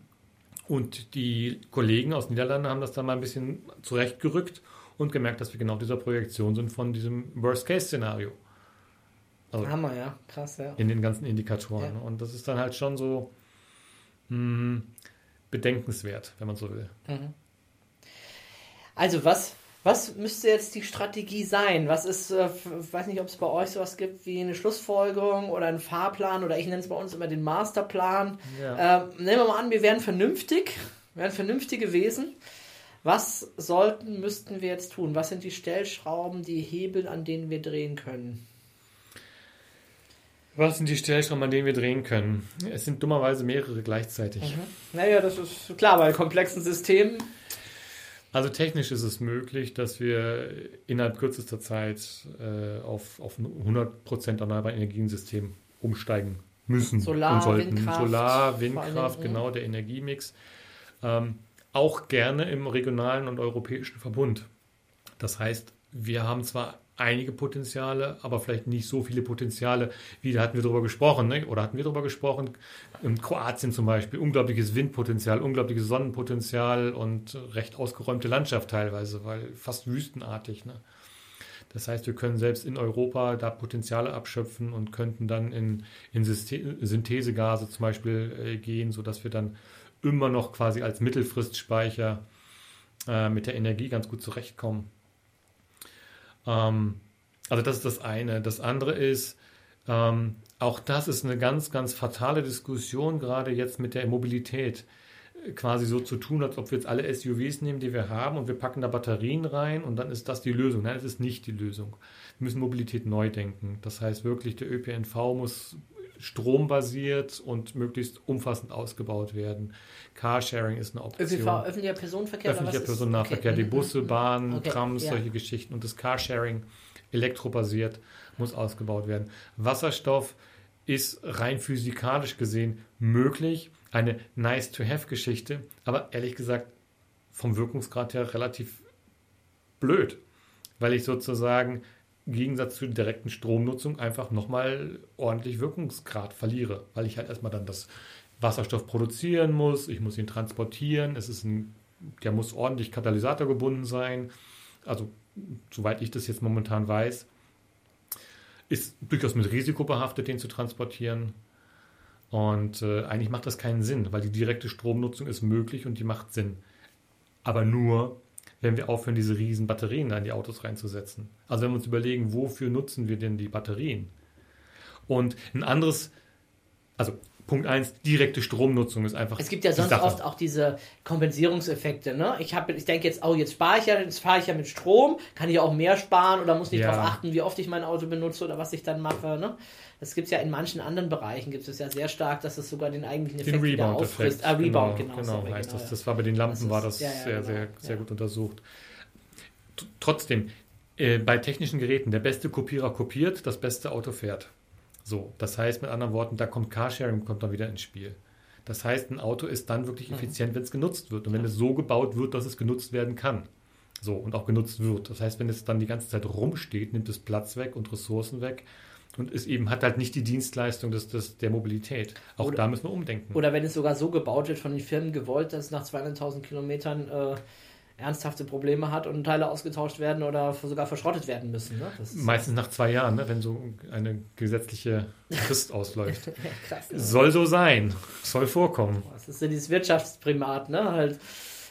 Und die Kollegen aus Niederlanden haben das dann mal ein bisschen zurechtgerückt und gemerkt, dass wir genau dieser Projektion sind von diesem Worst-Case-Szenario. Also Hammer, ja, krass, ja. In den ganzen Indikatoren. Ja. Und das ist dann halt schon so, mh, hm, bedenkenswert, wenn man so will. Mhm. Also was, was müsste jetzt die Strategie sein? Was ist, äh, weiß nicht, ob es bei euch sowas gibt wie eine Schlussfolgerung oder einen Fahrplan oder ich nenne es bei uns immer den Masterplan. Ja. Äh, nehmen wir mal an, wir wären vernünftig, wären vernünftige Wesen. Was sollten, müssten wir jetzt tun? Was sind die Stellschrauben, die Hebel, an denen wir drehen können? Was sind die Stellschrauben, an denen wir drehen können? Es sind dummerweise mehrere gleichzeitig. Mhm. Naja, das ist klar, bei komplexen Systemen. Also technisch ist es möglich, dass wir innerhalb kürzester Zeit äh, auf, auf ein 100% erneuerbare Energiensystem umsteigen müssen Solar, und sollten. Windkraft, Solar, Windkraft, genau der Energiemix. Ähm, auch gerne im regionalen und europäischen Verbund. Das heißt, wir haben zwar einige Potenziale, aber vielleicht nicht so viele Potenziale, wie da hatten wir darüber gesprochen, ne? oder hatten wir darüber gesprochen, in Kroatien zum Beispiel, unglaubliches Windpotenzial, unglaubliches Sonnenpotenzial und recht ausgeräumte Landschaft teilweise, weil fast wüstenartig. Ne? Das heißt, wir können selbst in Europa da Potenziale abschöpfen und könnten dann in, in Synthesegase zum Beispiel äh, gehen, sodass wir dann immer noch quasi als Mittelfristspeicher äh, mit der Energie ganz gut zurechtkommen. Ähm, also das ist das eine. Das andere ist, ähm, auch das ist eine ganz, ganz fatale Diskussion, gerade jetzt mit der Mobilität. Quasi so zu tun, als ob wir jetzt alle SUVs nehmen, die wir haben, und wir packen da Batterien rein und dann ist das die Lösung. Nein, es ist nicht die Lösung. Wir müssen Mobilität neu denken. Das heißt wirklich, der ÖPNV muss strombasiert und möglichst umfassend ausgebaut werden. Carsharing ist eine Option. ÖPNV, öffentlicher Personenverkehr? Öffentlicher Personennahverkehr, okay. die Busse, mhm. Bahnen, okay. Trams, ja. solche Geschichten. Und das Carsharing, elektrobasiert, muss ausgebaut werden. Wasserstoff ist rein physikalisch gesehen möglich, eine nice-to-have-Geschichte, aber ehrlich gesagt vom Wirkungsgrad her relativ blöd, weil ich sozusagen Gegensatz zur direkten Stromnutzung einfach nochmal ordentlich Wirkungsgrad verliere, weil ich halt erstmal dann das Wasserstoff produzieren muss, ich muss ihn transportieren, es ist ein, der muss ordentlich Katalysator gebunden sein. Also, soweit ich das jetzt momentan weiß, ist durchaus mit Risiko behaftet, den zu transportieren. Und äh, eigentlich macht das keinen Sinn, weil die direkte Stromnutzung ist möglich und die macht Sinn. Aber nur, wenn wir aufhören, diese riesen Batterien da in die Autos reinzusetzen. Also wenn wir uns überlegen, wofür nutzen wir denn die Batterien? Und ein anderes, also Punkt 1, direkte Stromnutzung ist einfach. Es gibt ja sonst oft auch diese Kompensierungseffekte. Ne? Ich, ich denke jetzt, oh, jetzt spare ich ja, jetzt fahre ich ja mit Strom, kann ich auch mehr sparen oder muss nicht ja. darauf achten, wie oft ich mein Auto benutze oder was ich dann mache. Ne? Das gibt es ja in manchen anderen Bereichen, gibt es ja sehr stark, dass es sogar den eigentlichen Effekt den wieder auffrisst. Ah, Rebound, genau. Genau, genau heißt genau, das. Das war bei den Lampen, das ist, war das ja, ja, sehr, genau, sehr, sehr gut untersucht. Trotzdem, äh, bei technischen Geräten, der beste Kopierer kopiert, das beste Auto fährt. So, das heißt mit anderen Worten, da kommt Carsharing kommt dann wieder ins Spiel. Das heißt, ein Auto ist dann wirklich mhm. effizient, wenn es genutzt wird und wenn es so gebaut wird, dass es genutzt werden kann. So, und auch genutzt wird. Das heißt, wenn es dann die ganze Zeit rumsteht, nimmt es Platz weg und Ressourcen weg und es eben hat halt nicht die Dienstleistung des, des, der Mobilität. Auch oder, da müssen wir umdenken. Oder wenn es sogar so gebaut wird von den Firmen gewollt, dass es nach 200.000 Kilometern äh, ernsthafte Probleme hat und Teile ausgetauscht werden oder sogar verschrottet werden müssen. Ne? Meistens nach zwei Jahren, ne? wenn so eine gesetzliche Frist ausläuft. ja, krass, ne? Soll so sein, soll vorkommen. Das ist ja dieses Wirtschaftsprimat, ne? Halt,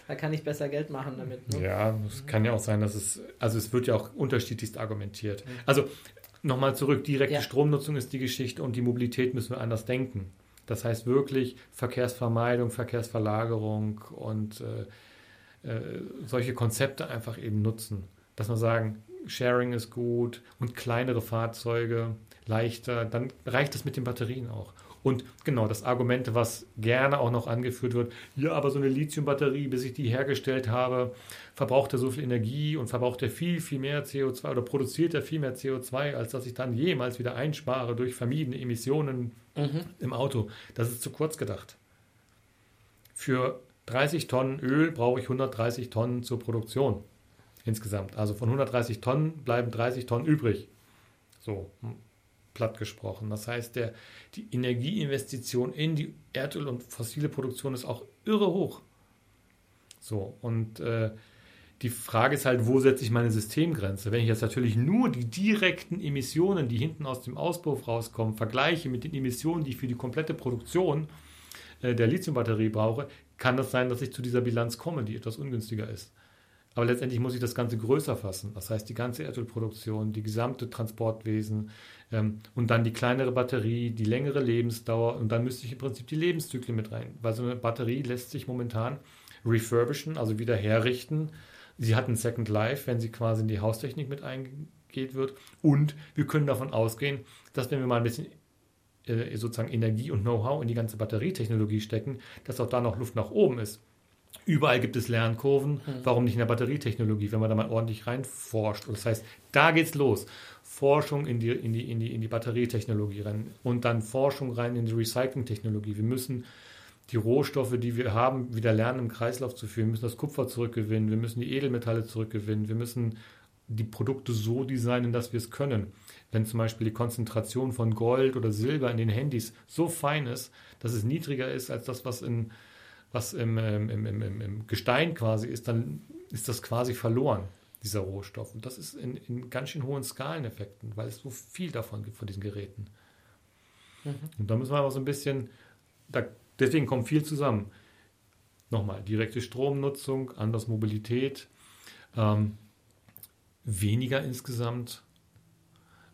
da kann ich besser Geld machen damit. Ne? Ja, es kann ja auch sein, dass es, also es wird ja auch unterschiedlichst argumentiert. Mhm. Also nochmal zurück, direkte ja. Stromnutzung ist die Geschichte und die Mobilität müssen wir anders denken. Das heißt wirklich Verkehrsvermeidung, Verkehrsverlagerung und äh, äh, solche Konzepte einfach eben nutzen. Dass man sagen, Sharing ist gut und kleinere Fahrzeuge leichter, dann reicht es mit den Batterien auch. Und genau das Argument, was gerne auch noch angeführt wird, ja, aber so eine Lithiumbatterie, bis ich die hergestellt habe, verbraucht er so viel Energie und verbraucht er viel, viel mehr CO2 oder produziert er viel mehr CO2, als dass ich dann jemals wieder einspare durch vermiedene Emissionen mhm. im Auto. Das ist zu kurz gedacht. Für 30 Tonnen Öl brauche ich 130 Tonnen zur Produktion insgesamt. Also von 130 Tonnen bleiben 30 Tonnen übrig. So hm, platt gesprochen. Das heißt, der, die Energieinvestition in die Erdöl- und fossile Produktion ist auch irre hoch. So, und äh, die Frage ist halt, wo setze ich meine Systemgrenze? Wenn ich jetzt natürlich nur die direkten Emissionen, die hinten aus dem Auspuff rauskommen, vergleiche mit den Emissionen, die ich für die komplette Produktion äh, der Lithiumbatterie brauche, kann das sein, dass ich zu dieser Bilanz komme, die etwas ungünstiger ist. Aber letztendlich muss ich das Ganze größer fassen. Das heißt, die ganze Erdölproduktion, die gesamte Transportwesen ähm, und dann die kleinere Batterie, die längere Lebensdauer und dann müsste ich im Prinzip die Lebenszyklen mit rein. Weil so eine Batterie lässt sich momentan refurbischen, also wieder herrichten. Sie hat ein Second Life, wenn sie quasi in die Haustechnik mit eingeht wird. Und wir können davon ausgehen, dass wenn wir mal ein bisschen äh, sozusagen Energie und Know-how in die ganze Batterietechnologie stecken, dass auch da noch Luft nach oben ist. Überall gibt es Lernkurven. Mhm. Warum nicht in der Batterietechnologie, wenn man da mal ordentlich reinforscht? Und das heißt, da geht's los. Forschung in die, in die, in die, in die Batterietechnologie rein und dann Forschung rein in die Recycling-Technologie. Wir müssen die Rohstoffe, die wir haben, wieder lernen, im Kreislauf zu führen. Wir müssen das Kupfer zurückgewinnen. Wir müssen die Edelmetalle zurückgewinnen. Wir müssen die Produkte so designen, dass wir es können. Wenn zum Beispiel die Konzentration von Gold oder Silber in den Handys so fein ist, dass es niedriger ist als das, was, in, was im, im, im, im Gestein quasi ist, dann ist das quasi verloren, dieser Rohstoff. Und das ist in, in ganz schön hohen Skaleneffekten, weil es so viel davon gibt von diesen Geräten. Mhm. Und da müssen wir aber so ein bisschen, da, deswegen kommt viel zusammen. Nochmal, direkte Stromnutzung, anders Mobilität, ähm, weniger insgesamt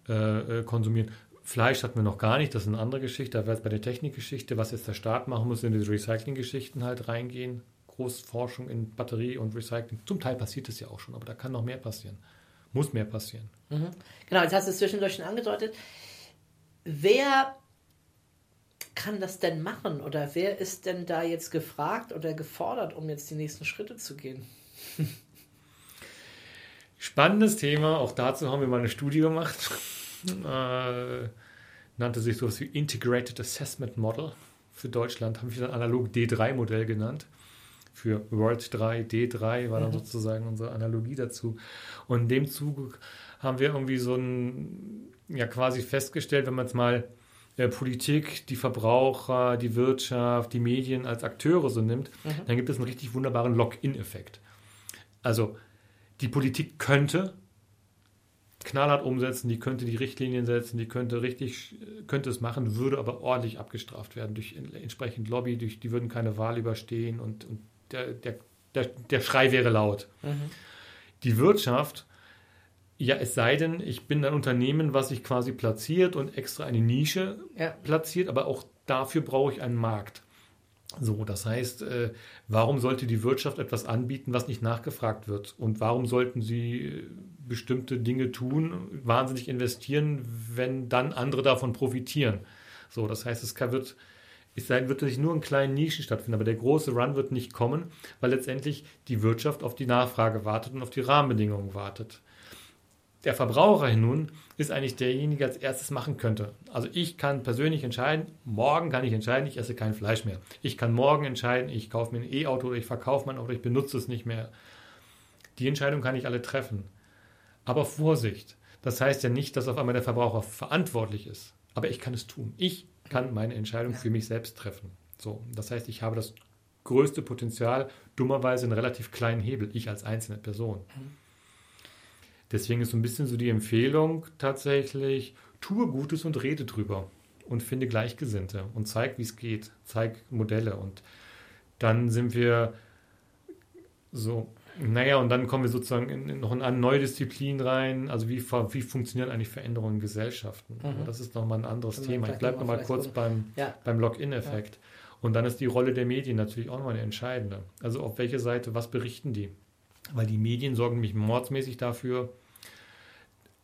äh, äh, konsumieren. Fleisch hatten wir noch gar nicht, das ist eine andere Geschichte. Da wäre es bei der Technikgeschichte, was jetzt der Staat machen muss, in die Recycling-Geschichten halt reingehen. Großforschung in Batterie und Recycling. Zum Teil passiert es ja auch schon, aber da kann noch mehr passieren. Muss mehr passieren. Mhm. Genau, jetzt hast du es zwischendurch schon angedeutet. Wer kann das denn machen? Oder wer ist denn da jetzt gefragt oder gefordert, um jetzt die nächsten Schritte zu gehen? Spannendes Thema. Auch dazu haben wir mal eine Studie gemacht. Äh, nannte sich sowas wie Integrated Assessment Model. Für Deutschland haben wir dann analog D3-Modell genannt. Für World 3, D3 war dann mhm. sozusagen unsere Analogie dazu. Und in dem Zuge haben wir irgendwie so ein, ja quasi festgestellt, wenn man jetzt mal äh, Politik, die Verbraucher, die Wirtschaft, die Medien als Akteure so nimmt, mhm. dann gibt es einen richtig wunderbaren Lock-in-Effekt. Also die Politik könnte knallhart umsetzen, die könnte die Richtlinien setzen, die könnte richtig, könnte es machen, würde aber ordentlich abgestraft werden durch entsprechend Lobby, durch, die würden keine Wahl überstehen und, und der, der, der, der Schrei wäre laut. Mhm. Die Wirtschaft, ja, es sei denn, ich bin ein Unternehmen, was sich quasi platziert und extra eine Nische ja. platziert, aber auch dafür brauche ich einen Markt. So, das heißt, äh, warum sollte die Wirtschaft etwas anbieten, was nicht nachgefragt wird? Und warum sollten sie äh, bestimmte Dinge tun, wahnsinnig investieren, wenn dann andere davon profitieren? So, das heißt, es wird, es wird sich nur in kleinen Nischen stattfinden, aber der große Run wird nicht kommen, weil letztendlich die Wirtschaft auf die Nachfrage wartet und auf die Rahmenbedingungen wartet der Verbraucher nun ist eigentlich derjenige, der als erstes machen könnte. Also ich kann persönlich entscheiden, morgen kann ich entscheiden, ich esse kein Fleisch mehr. Ich kann morgen entscheiden, ich kaufe mir ein E-Auto oder ich verkaufe mein Auto, ich benutze es nicht mehr. Die Entscheidung kann ich alle treffen. Aber Vorsicht, das heißt ja nicht, dass auf einmal der Verbraucher verantwortlich ist. Aber ich kann es tun. Ich kann meine Entscheidung für mich selbst treffen. So, das heißt, ich habe das größte Potenzial, dummerweise einen relativ kleinen Hebel, ich als einzelne Person. Mhm. Deswegen ist so ein bisschen so die Empfehlung tatsächlich, tue Gutes und rede drüber und finde Gleichgesinnte und zeig, wie es geht, zeig Modelle und dann sind wir so, naja, und dann kommen wir sozusagen in, in noch in eine neue Disziplin rein, also wie, wie funktionieren eigentlich Veränderungen in Gesellschaften. Mhm. Das ist nochmal ein anderes Thema. Ich bleibe nochmal kurz beim, ja. beim Login-Effekt. Ja. Und dann ist die Rolle der Medien natürlich auch nochmal eine entscheidende. Also auf welche Seite, was berichten die? weil die Medien sorgen nämlich mordsmäßig dafür,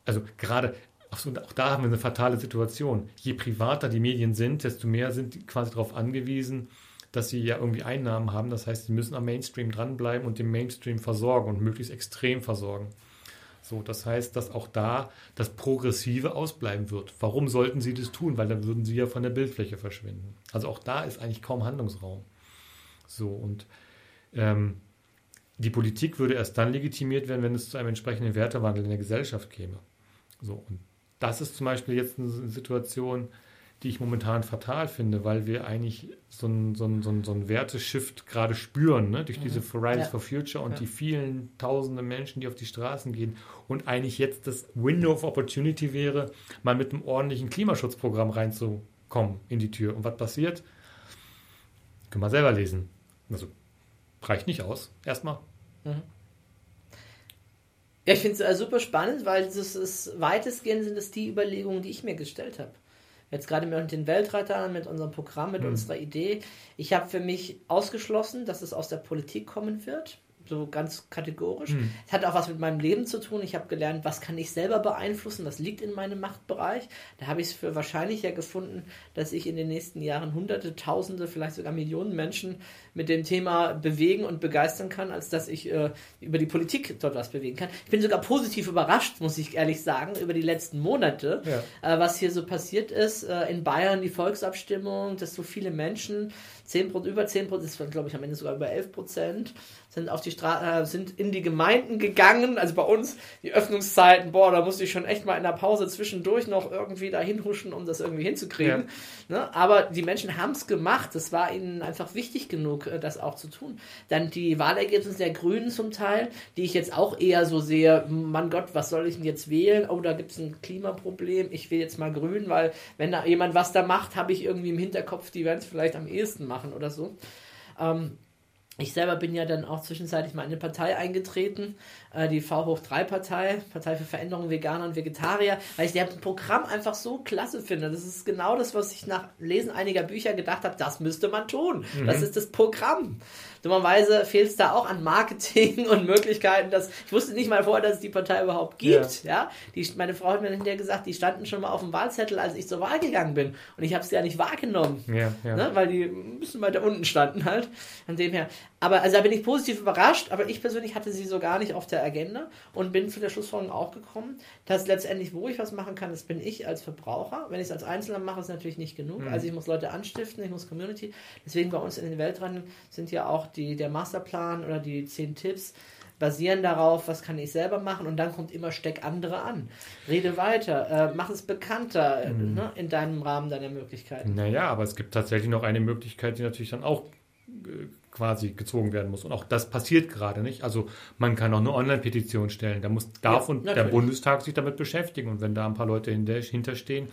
also gerade, auch, auch da haben wir eine fatale Situation. Je privater die Medien sind, desto mehr sind die quasi darauf angewiesen, dass sie ja irgendwie Einnahmen haben. Das heißt, sie müssen am Mainstream dranbleiben und den Mainstream versorgen und möglichst extrem versorgen. So, das heißt, dass auch da das Progressive ausbleiben wird. Warum sollten sie das tun? Weil dann würden sie ja von der Bildfläche verschwinden. Also auch da ist eigentlich kaum Handlungsraum. So, und ähm, die Politik würde erst dann legitimiert werden, wenn es zu einem entsprechenden Wertewandel in der Gesellschaft käme. So, und das ist zum Beispiel jetzt eine Situation, die ich momentan fatal finde, weil wir eigentlich so einen so so ein, so ein Werteshift gerade spüren, ne? durch diese mhm. Fridays ja. for Future und ja. die vielen tausende Menschen, die auf die Straßen gehen. Und eigentlich jetzt das Window of Opportunity wäre, mal mit einem ordentlichen Klimaschutzprogramm reinzukommen in die Tür. Und was passiert? Können wir selber lesen. Also reicht nicht aus. Erstmal. Mhm. Ja, ich finde es äh, super spannend, weil das ist weitestgehend sind es die Überlegungen, die ich mir gestellt habe. Jetzt gerade mit den Weltreitern, mit unserem Programm, mit mhm. unserer Idee. Ich habe für mich ausgeschlossen, dass es aus der Politik kommen wird so ganz kategorisch. Mhm. Es hat auch was mit meinem Leben zu tun. Ich habe gelernt, was kann ich selber beeinflussen, was liegt in meinem Machtbereich. Da habe ich es für wahrscheinlicher gefunden, dass ich in den nächsten Jahren hunderte, tausende, vielleicht sogar Millionen Menschen mit dem Thema bewegen und begeistern kann, als dass ich äh, über die Politik dort was bewegen kann. Ich bin sogar positiv überrascht, muss ich ehrlich sagen, über die letzten Monate, ja. äh, was hier so passiert ist. Äh, in Bayern die Volksabstimmung, dass so viele Menschen 10, über 10 Prozent, ist glaube ich am Ende sogar über 11 Prozent, sind auf die Stra äh, sind in die Gemeinden gegangen. Also bei uns die Öffnungszeiten, boah, da musste ich schon echt mal in der Pause zwischendurch noch irgendwie dahin huschen, um das irgendwie hinzukriegen. Ja. Ne? Aber die Menschen haben es gemacht. Es war ihnen einfach wichtig genug, äh, das auch zu tun. Dann die Wahlergebnisse der Grünen zum Teil, die ich jetzt auch eher so sehe, Mann Gott, was soll ich denn jetzt wählen? Oh, da gibt es ein Klimaproblem. Ich will jetzt mal grün, weil wenn da jemand was da macht, habe ich irgendwie im Hinterkopf, die werden es vielleicht am ehesten machen oder so. Ähm, ich selber bin ja dann auch zwischenzeitlich mal in eine Partei eingetreten, äh, die V hoch 3 Partei, Partei für Veränderung Veganer und Vegetarier, weil ich das Programm einfach so klasse finde. Das ist genau das, was ich nach Lesen einiger Bücher gedacht habe, das müsste man tun. Mhm. Das ist das Programm. Dummerweise fehlt es da auch an Marketing und Möglichkeiten. Dass, ich wusste nicht mal vorher, dass es die Partei überhaupt gibt. Ja. ja? Die, meine Frau hat mir hinterher gesagt, die standen schon mal auf dem Wahlzettel, als ich zur Wahl gegangen bin. Und ich habe sie ja nicht wahrgenommen. Ja, ja. Ne? Weil die ein bisschen weiter unten standen halt. Von dem her. Aber also da bin ich positiv überrascht, aber ich persönlich hatte sie so gar nicht auf der Agenda und bin zu der Schlussfolgerung auch gekommen, dass letztendlich, wo ich was machen kann, das bin ich als Verbraucher. Wenn ich es als Einzelner mache, ist natürlich nicht genug. Mhm. Also ich muss Leute anstiften, ich muss Community. Deswegen bei uns in den Weltrennen sind ja auch die, der Masterplan oder die zehn Tipps basieren darauf, was kann ich selber machen und dann kommt immer steck andere an. Rede weiter, äh, mach es bekannter mhm. ne, in deinem Rahmen deiner Möglichkeiten. Naja, aber es gibt tatsächlich noch eine Möglichkeit, die natürlich dann auch äh, quasi gezogen werden muss. Und auch das passiert gerade nicht. Also man kann auch eine Online-Petition stellen. Da muss, darf ja, und der Bundestag sich damit beschäftigen. Und wenn da ein paar Leute hinterstehen,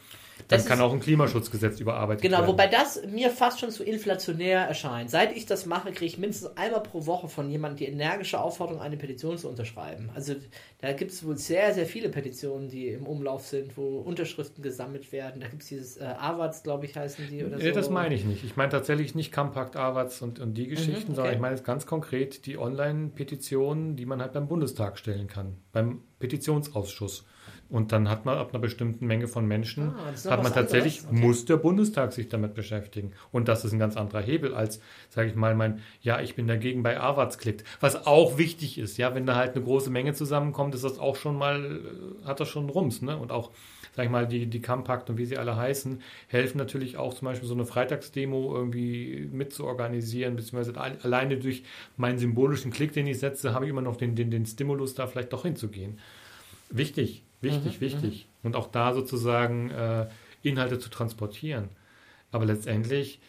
dann das kann auch ein Klimaschutzgesetz überarbeitet genau, werden. Genau, wobei das mir fast schon zu inflationär erscheint. Seit ich das mache, kriege ich mindestens einmal pro Woche von jemandem die energische Aufforderung, eine Petition zu unterschreiben. Also da gibt es wohl sehr, sehr viele Petitionen, die im Umlauf sind, wo Unterschriften gesammelt werden. Da gibt es dieses äh, AWATS, glaube ich, heißen die oder so. Nee, das meine ich nicht. Ich meine tatsächlich nicht Compact AWATS und, und die mhm, Geschichten, mhm, okay. sondern ich meine jetzt ganz konkret die Online-Petitionen, die man halt beim Bundestag stellen kann, beim Petitionsausschuss. Und dann hat man ab einer bestimmten Menge von Menschen, ah, hat man tatsächlich, okay. muss der Bundestag sich damit beschäftigen. Und das ist ein ganz anderer Hebel als, sage ich mal, mein, ja, ich bin dagegen bei AWATS klickt. Was auch wichtig ist, ja, wenn da halt eine große Menge zusammenkommt, ist das auch schon mal, äh, hat das schon Rums, ne? Und auch, sag ich mal, die, die Compact und wie sie alle heißen, helfen natürlich auch zum Beispiel so eine Freitagsdemo irgendwie mitzuorganisieren, beziehungsweise alleine durch meinen symbolischen Klick, den ich setze, habe ich immer noch den, den, den Stimulus, da vielleicht doch hinzugehen. Wichtig, Wichtig, mhm, wichtig. Mhm. Und auch da sozusagen äh, Inhalte zu transportieren. Aber letztendlich,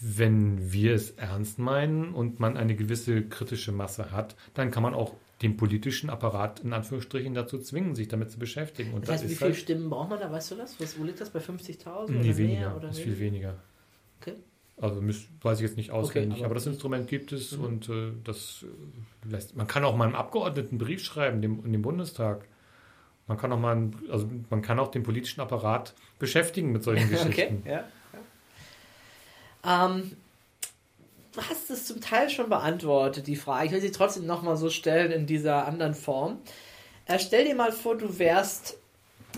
wenn wir es ernst meinen und man eine gewisse kritische Masse hat, dann kann man auch den politischen Apparat in Anführungsstrichen dazu zwingen, sich damit zu beschäftigen. Und das heißt, wie viele halt Stimmen braucht man da? Weißt du das? Was, wo liegt das? Bei 50.000 nee, oder weniger, mehr? Oder ist viel weniger. Okay. Also weiß ich jetzt nicht auswendig, okay, aber, aber, das Instrument gibt es mhm. und äh, das äh, lässt. Man kann auch mal einem Abgeordneten einen Brief schreiben dem, in den Bundestag. Man kann auch mal, also man kann auch den politischen Apparat beschäftigen mit solchen Geschichten. Okay, ja. ja. Ähm, du hast es zum Teil schon beantwortet, die Frage. Ich will sie trotzdem nochmal so stellen in dieser anderen Form. Äh, stell dir mal vor, du wärst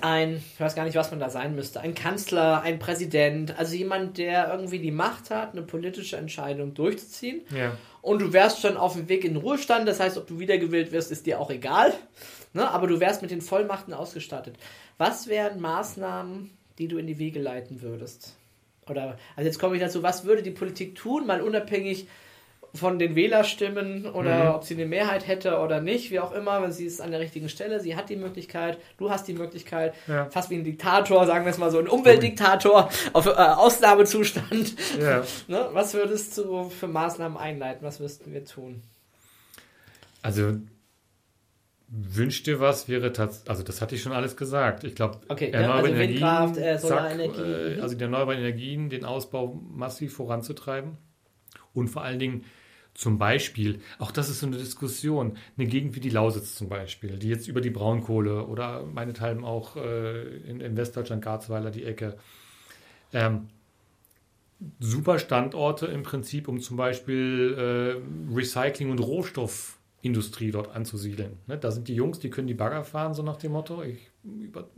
ein, ich weiß gar nicht, was man da sein müsste, ein Kanzler, ein Präsident, also jemand, der irgendwie die Macht hat, eine politische Entscheidung durchzuziehen. Ja. Und du wärst schon auf dem Weg in den Ruhestand, das heißt, ob du wiedergewählt wirst, ist dir auch egal. Ne? Aber du wärst mit den Vollmachten ausgestattet. Was wären Maßnahmen, die du in die Wege leiten würdest? Oder, also jetzt komme ich dazu, was würde die Politik tun, mal unabhängig von den Wählerstimmen oder mhm. ob sie eine Mehrheit hätte oder nicht, wie auch immer, weil sie ist an der richtigen Stelle, sie hat die Möglichkeit, du hast die Möglichkeit, ja. fast wie ein Diktator, sagen wir es mal so, ein Umweltdiktator auf äh, Ausnahmezustand. Ja. ne? Was würdest du für Maßnahmen einleiten? Was müssten wir tun? Also Wünsch dir was wäre tatsächlich, also das hatte ich schon alles gesagt. Ich glaube, okay, erneuerbare also Energien, Windkraft, äh, Solarenergie. Äh, also die erneuerbaren Energien, den Ausbau massiv voranzutreiben und vor allen Dingen zum Beispiel, auch das ist so eine Diskussion, eine Gegend wie die Lausitz zum Beispiel, die jetzt über die Braunkohle oder meinethalben auch äh, in, in, Westdeutschland, Garzweiler, die Ecke, ähm, super Standorte im Prinzip, um zum Beispiel äh, Recycling und Rohstoff Industrie dort anzusiedeln. Ne? Da sind die Jungs, die können die Bagger fahren, so nach dem Motto. Ich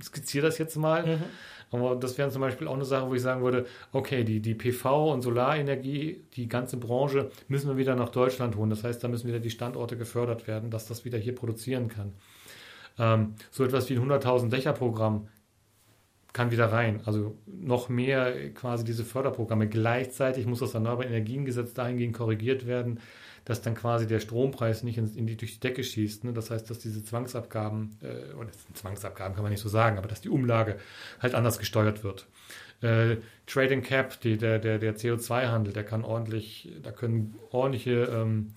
skizziere das jetzt mal. Mhm. Aber das wäre zum Beispiel auch eine Sache, wo ich sagen würde, okay, die, die PV- und Solarenergie, die ganze Branche, müssen wir wieder nach Deutschland holen. Das heißt, da müssen wieder die Standorte gefördert werden, dass das wieder hier produzieren kann. Ähm, so etwas wie ein 100.000 Dächer-Programm kann wieder rein. Also noch mehr quasi diese Förderprogramme. Gleichzeitig muss das Erneuerbare Energiengesetz dahingehend korrigiert werden, dass dann quasi der Strompreis nicht in, in die, durch die Decke schießt. Ne? Das heißt, dass diese Zwangsabgaben, äh, oder Zwangsabgaben kann man nicht so sagen, aber dass die Umlage halt anders gesteuert wird. Äh, Trading Cap, die, der, der, der CO2-Handel, der kann ordentlich, da können ordentliche ähm,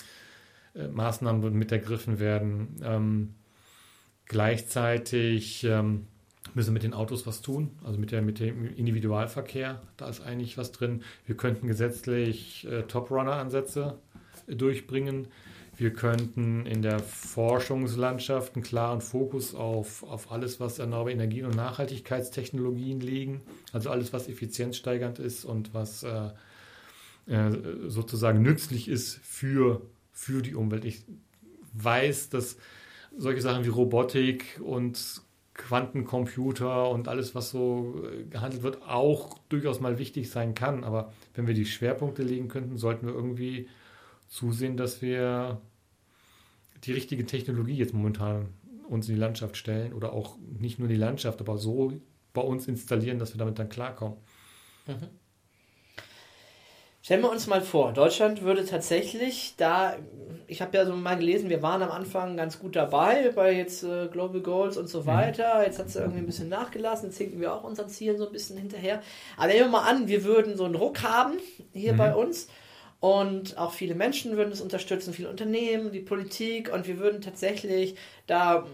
äh, Maßnahmen mit ergriffen werden. Ähm, gleichzeitig ähm, müssen wir mit den Autos was tun, also mit, der, mit dem Individualverkehr, da ist eigentlich was drin. Wir könnten gesetzlich äh, Top-Runner-Ansätze durchbringen. Wir könnten in der Forschungslandschaft einen klaren Fokus auf, auf alles, was erneuerbare Energien und Nachhaltigkeitstechnologien legen. Also alles, was effizienzsteigernd ist und was äh, äh, sozusagen nützlich ist für, für die Umwelt. Ich weiß, dass solche Sachen wie Robotik und Quantencomputer und alles, was so äh, gehandelt wird, auch durchaus mal wichtig sein kann. Aber wenn wir die Schwerpunkte legen könnten, sollten wir irgendwie zusehen, dass wir die richtige Technologie jetzt momentan uns in die Landschaft stellen oder auch nicht nur in die Landschaft, aber so bei uns installieren, dass wir damit dann klarkommen. Mhm. Stellen wir uns mal vor, Deutschland würde tatsächlich da, ich habe ja so mal gelesen, wir waren am Anfang ganz gut dabei bei jetzt äh, Global Goals und so mhm. weiter. Jetzt hat es irgendwie ein bisschen nachgelassen, jetzt hinken wir auch unseren Zielen so ein bisschen hinterher. Aber nehmen wir mal an, wir würden so einen Ruck haben hier mhm. bei uns und auch viele Menschen würden es unterstützen, viele Unternehmen, die Politik. Und wir würden tatsächlich da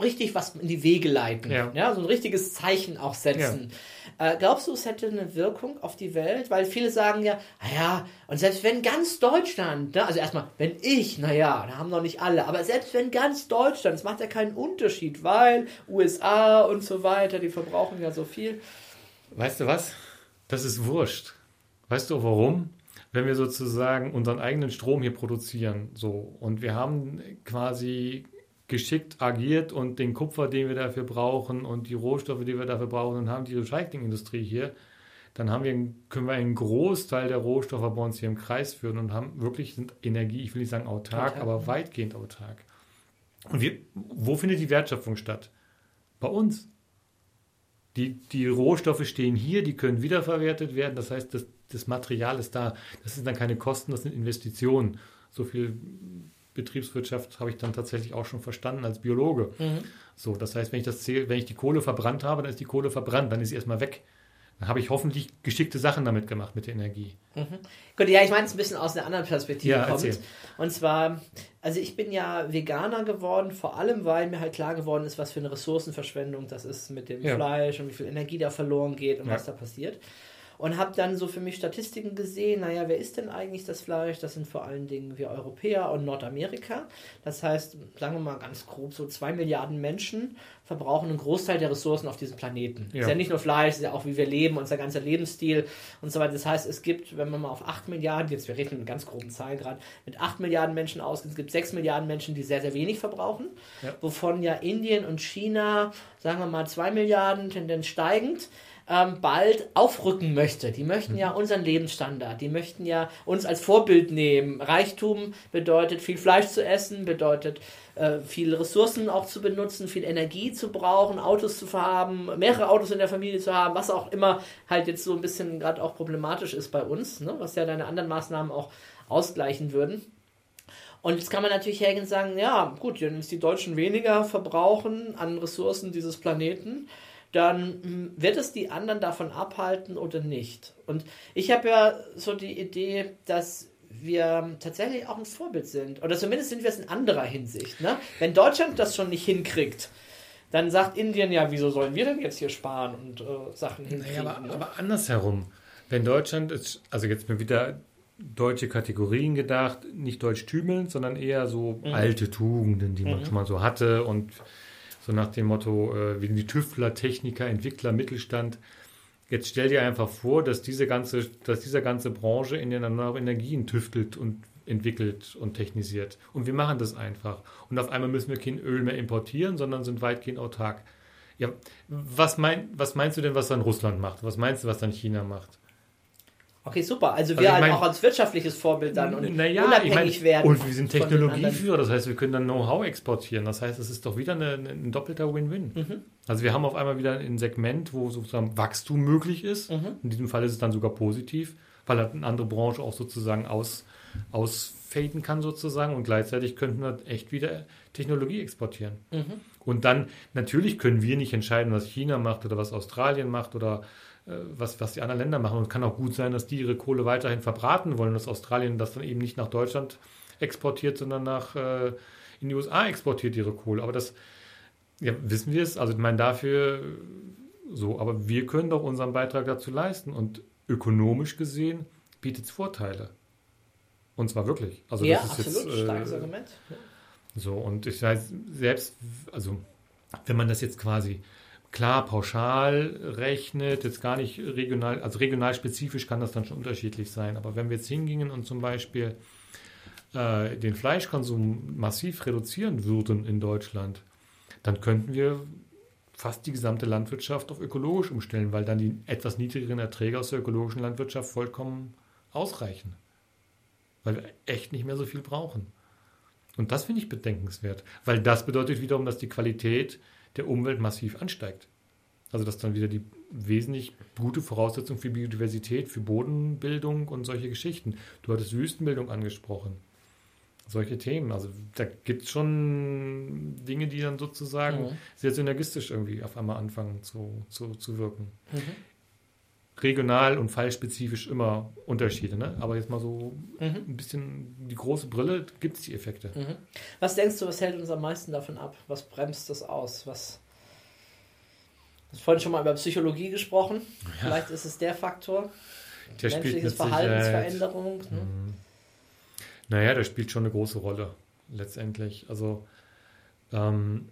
richtig was in die Wege leiten. Ja. ja so ein richtiges Zeichen auch setzen. Ja. Äh, glaubst du, es hätte eine Wirkung auf die Welt? Weil viele sagen ja, naja, und selbst wenn ganz Deutschland, ne, also erstmal, wenn ich, naja, da haben noch nicht alle, aber selbst wenn ganz Deutschland, es macht ja keinen Unterschied, weil USA und so weiter, die verbrauchen ja so viel. Weißt du was? Das ist wurscht. Weißt du warum? Wenn wir sozusagen unseren eigenen Strom hier produzieren, so und wir haben quasi geschickt agiert und den Kupfer, den wir dafür brauchen und die Rohstoffe, die wir dafür brauchen und haben die Recyclingindustrie hier, dann haben wir, können wir einen Großteil der Rohstoffe bei uns hier im Kreis führen und haben wirklich sind Energie, ich will nicht sagen autark, autark aber weitgehend autark. Und wir, wo findet die Wertschöpfung statt? Bei uns. Die, die Rohstoffe stehen hier, die können wiederverwertet werden. Das heißt, das, das Material ist da. Das sind dann keine Kosten, das sind Investitionen. So viel Betriebswirtschaft habe ich dann tatsächlich auch schon verstanden als Biologe. Mhm. So, das heißt, wenn ich das zähle, wenn ich die Kohle verbrannt habe, dann ist die Kohle verbrannt, dann ist sie erstmal weg. Dann habe ich hoffentlich geschickte Sachen damit gemacht mit der Energie. Mhm. Gut, ja, ich meine es ein bisschen aus einer anderen Perspektive ja, kommt. Erzähl. Und zwar, also ich bin ja Veganer geworden, vor allem weil mir halt klar geworden ist, was für eine Ressourcenverschwendung das ist mit dem ja. Fleisch und wie viel Energie da verloren geht und ja. was da passiert und habe dann so für mich Statistiken gesehen, naja, wer isst denn eigentlich das Fleisch? Das sind vor allen Dingen wir Europäer und Nordamerika. Das heißt, sagen wir mal ganz grob, so zwei Milliarden Menschen verbrauchen einen Großteil der Ressourcen auf diesem Planeten. Ja. Ist ja nicht nur Fleisch, ist ja auch wie wir leben, unser ganzer Lebensstil und so weiter. Das heißt, es gibt, wenn man mal auf 8 Milliarden, jetzt wir rechnen mit ganz groben Zahlen gerade, mit 8 Milliarden Menschen ausgeht, es gibt 6 Milliarden Menschen, die sehr, sehr wenig verbrauchen, ja. wovon ja Indien und China, sagen wir mal 2 Milliarden, Tendenz steigend, ähm, bald aufrücken möchte. Die möchten ja mhm. unseren Lebensstandard, die möchten ja uns als Vorbild nehmen. Reichtum bedeutet viel Fleisch zu essen, bedeutet äh, viel Ressourcen auch zu benutzen, viel Energie zu brauchen, Autos zu haben, mehrere Autos in der Familie zu haben, was auch immer halt jetzt so ein bisschen gerade auch problematisch ist bei uns, ne? was ja deine anderen Maßnahmen auch ausgleichen würden. Und jetzt kann man natürlich hergehen und sagen, ja, gut, wenn die Deutschen weniger verbrauchen an Ressourcen dieses Planeten, dann hm, wird es die anderen davon abhalten oder nicht. Und ich habe ja so die Idee, dass wir tatsächlich auch ein Vorbild sind. Oder zumindest sind wir es in anderer Hinsicht. Ne? Wenn Deutschland das schon nicht hinkriegt, dann sagt Indien ja, wieso sollen wir denn jetzt hier sparen und äh, Sachen hinkriegen? Naja, aber, ne? aber andersherum. Wenn Deutschland, ist, also jetzt mal wieder deutsche Kategorien gedacht, nicht deutsch tümeln, sondern eher so mhm. alte Tugenden, die man mhm. schon mal so hatte und so nach dem Motto, äh, wie die Tüftler, Techniker, Entwickler, Mittelstand. Jetzt stell dir einfach vor, dass diese ganze, dass diese ganze Branche in den erneuerbaren Energien tüftelt und entwickelt und technisiert. Und wir machen das einfach. Und auf einmal müssen wir kein Öl mehr importieren, sondern sind weitgehend autark. Ja, was, mein, was meinst du denn, was dann Russland macht? Was meinst du, was dann China macht? Okay, super. Also wir Also ich halt mein- auch als wirtschaftliches Vorbild dann und Naja, unabhängig ich mein, werden. Und wir sind Technologieführer, das heißt, wir können dann Know-how exportieren. Das heißt, es ist doch wieder eine, ein doppelter Win-Win. Mhm. Also wir haben auf einmal wieder ein Segment, wo sozusagen Wachstum möglich ist. Mhm. In diesem Fall ist es dann sogar positiv, weil halt eine andere Branche auch sozusagen aus, ausfaden kann sozusagen und gleichzeitig könnten wir echt wieder Technologie exportieren. Mhm. Und dann, natürlich können wir nicht entscheiden, was China macht oder was Australien macht oder was, was die anderen Länder machen. Und es kann auch gut sein, dass die ihre Kohle weiterhin verbraten wollen, dass Australien das dann eben nicht nach Deutschland exportiert, sondern nach äh, in die USA exportiert ihre Kohle. Aber das ja, wissen wir es. Also ich meine, dafür so, aber wir können doch unseren Beitrag dazu leisten. Und ökonomisch gesehen bietet es Vorteile. Und zwar wirklich. Also ja, das ist absolut. jetzt, Starkes äh, Argument. so, und ich weiß, selbst, also, wenn man das jetzt quasi klar pauschal rechnet, jetzt gar nicht regional, also regional spezifisch kann das dann schon unterschiedlich sein, aber wenn wir jetzt hingingen und zum Beispiel äh, den Fleischkonsum massiv reduzieren würden in Deutschland, dann könnten wir fast die gesamte Landwirtschaft auf ökologisch umstellen, weil dann die etwas niedrigeren Erträge aus der ökologischen Landwirtschaft vollkommen ausreichen. Weil wir echt nicht mehr so viel brauchen. Und das finde ich bedenkenswert, weil das bedeutet wiederum, dass die Qualität der Umwelt massiv ansteigt. Also dass dann wieder die wesentlich gute Voraussetzung für Biodiversität, für Bodenbildung und solche Geschichten. Du hattest Wüstenbildung angesprochen. Solche Themen. Also da gibt es schon Dinge, die dann sozusagen Mhm. sehr synergistisch irgendwie auf einmal anfangen zu, zu, zu wirken. Mhm. Regional und fallspezifisch immer Unterschiede, ne? Aber jetzt mal so Mhm. ein bisschen die große Brille, gibt es die Effekte. Mhm. Was denkst du, was hält uns am meisten davon ab? Was bremst das aus? Was Du hast vorhin schon mal über Psychologie gesprochen. Vielleicht ist es der Faktor. Der Menschliches Verhaltensveränderung. Ne? Mhm. Naja, das spielt schon eine große Rolle, letztendlich. Also, ähm,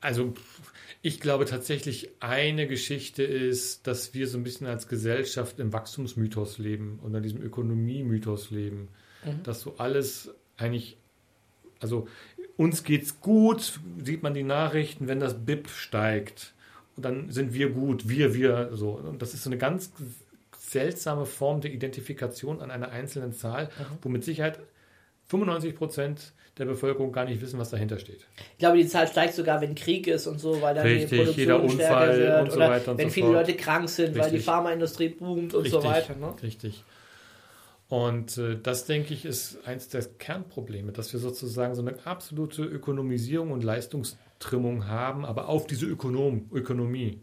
also ich glaube tatsächlich, eine Geschichte ist, dass wir so ein bisschen als Gesellschaft im Wachstumsmythos leben und in diesem Ökonomiemythos leben. Mhm. Dass so alles eigentlich, also uns geht's gut, sieht man die Nachrichten, wenn das BIP steigt. Und dann sind wir gut, wir, wir, so. Und das ist so eine ganz seltsame Form der Identifikation an einer einzelnen Zahl, Mhm. wo mit Sicherheit 95 Prozent der Bevölkerung gar nicht wissen, was dahinter steht. Ich glaube, die Zahl steigt sogar, wenn Krieg ist und so, weil dann Richtig, die Produktion jeder stärker Unfall wird. und so weiter und wenn so viele fort. Leute krank sind, weil die Richtig. Pharmaindustrie boomt und so Richtig. weiter. Ne? Richtig. Und äh, das, denke ich, ist eins der Kernprobleme, dass wir sozusagen so eine absolute Ökonomisierung und Leistungstrimmung haben, aber auf diese Ökonom Ökonomie.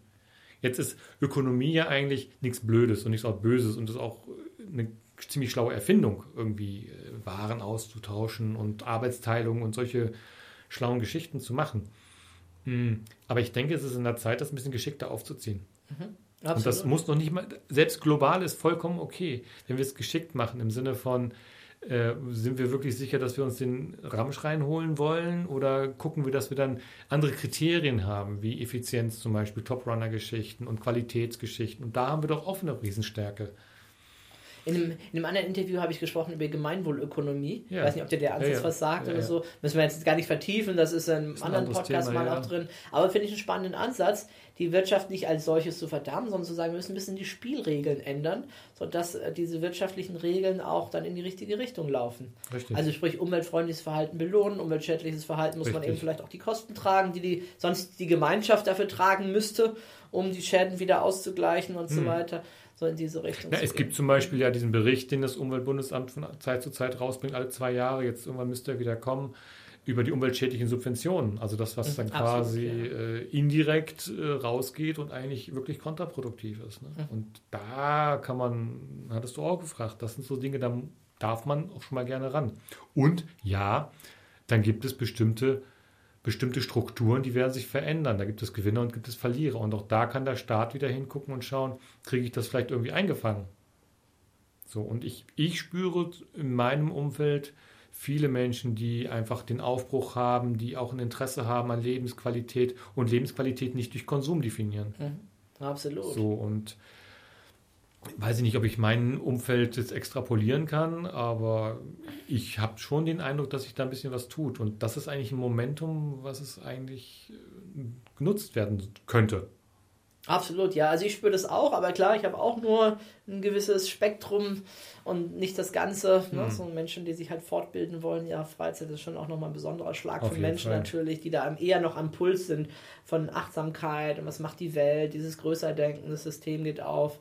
Jetzt ist Ökonomie ja eigentlich nichts Blödes und nichts auch Böses und ist auch eine ziemlich schlaue Erfindung, irgendwie äh, Waren auszutauschen und Arbeitsteilung und solche schlauen Geschichten zu machen. Hm, Aber ich denke, es ist in der Zeit, das ein bisschen geschickter aufzuziehen. Und das muss noch nicht mal, selbst global ist vollkommen okay, wenn wir es geschickt machen, im Sinne von, äh, sind wir wirklich sicher, dass wir uns den Ramsch reinholen wollen oder gucken wir, dass wir dann andere Kriterien haben, wie Effizienz zum Beispiel, Top-Runner-Geschichten und Qualitätsgeschichten. Und da haben wir doch auch eine Riesenstärke. In einem, in einem anderen Interview habe ich gesprochen über Gemeinwohlökonomie. Ich Ja. weiß nicht, ob dir der Ansatz Ja, ja. was sagt oder so. Müssen wir jetzt gar nicht vertiefen, das ist in einem Ist ein anderen anderes Podcast Thema, mal auch drin. Aber finde ich einen spannenden Ansatz, die Wirtschaft nicht als solches zu verdammen, sondern zu sagen, wir müssen ein bisschen die Spielregeln ändern, sodass äh, diese wirtschaftlichen Regeln auch dann in die richtige Richtung laufen. Richtig. Also sprich, umweltfreundliches Verhalten belohnen, umweltschädliches Verhalten muss man Richtig. eben vielleicht auch die Kosten tragen, die, die sonst die Gemeinschaft dafür tragen müsste, um die Schäden wieder auszugleichen und so Hm. weiter. So in diese Richtung. Zu es gehen. gibt zum Beispiel ja diesen Bericht, den das Umweltbundesamt von Zeit zu Zeit rausbringt, alle zwei Jahre, jetzt irgendwann müsste er wieder kommen, über die umweltschädlichen Subventionen. Also das, was Mhm, dann absolut, quasi ja. äh, indirekt äh, rausgeht und eigentlich wirklich kontraproduktiv ist. Ne? Mhm. Und da kann man, hattest du auch gefragt, das sind so Dinge, da darf man auch schon mal gerne ran. Und ja, dann gibt es bestimmte bestimmte Strukturen, die werden sich verändern. Da gibt es Gewinner und gibt es Verlierer. Und auch da kann der Staat wieder hingucken und schauen, kriege ich das vielleicht irgendwie eingefangen. So, und ich, ich spüre in meinem Umfeld viele Menschen, die einfach den Aufbruch haben, die auch ein Interesse haben an Lebensqualität und Lebensqualität nicht durch Konsum definieren. Mhm. Absolut. So, und weiß ich nicht, ob ich mein Umfeld jetzt extrapolieren kann, aber ich habe schon den Eindruck, dass sich da ein bisschen was tut. Und das ist eigentlich ein Momentum, was es eigentlich äh, genutzt werden könnte. Absolut, ja. Also ich spüre das auch, aber klar, ich habe auch nur ein gewisses Spektrum und nicht das Ganze. Ne? Mhm. So Menschen, die sich halt fortbilden wollen, ja, Freizeit ist schon auch nochmal ein besonderer Schlag Auf für Menschen Fall. natürlich, die da eher noch am Puls sind von Achtsamkeit und was macht die Welt, dieses Größerdenken, das System geht auf.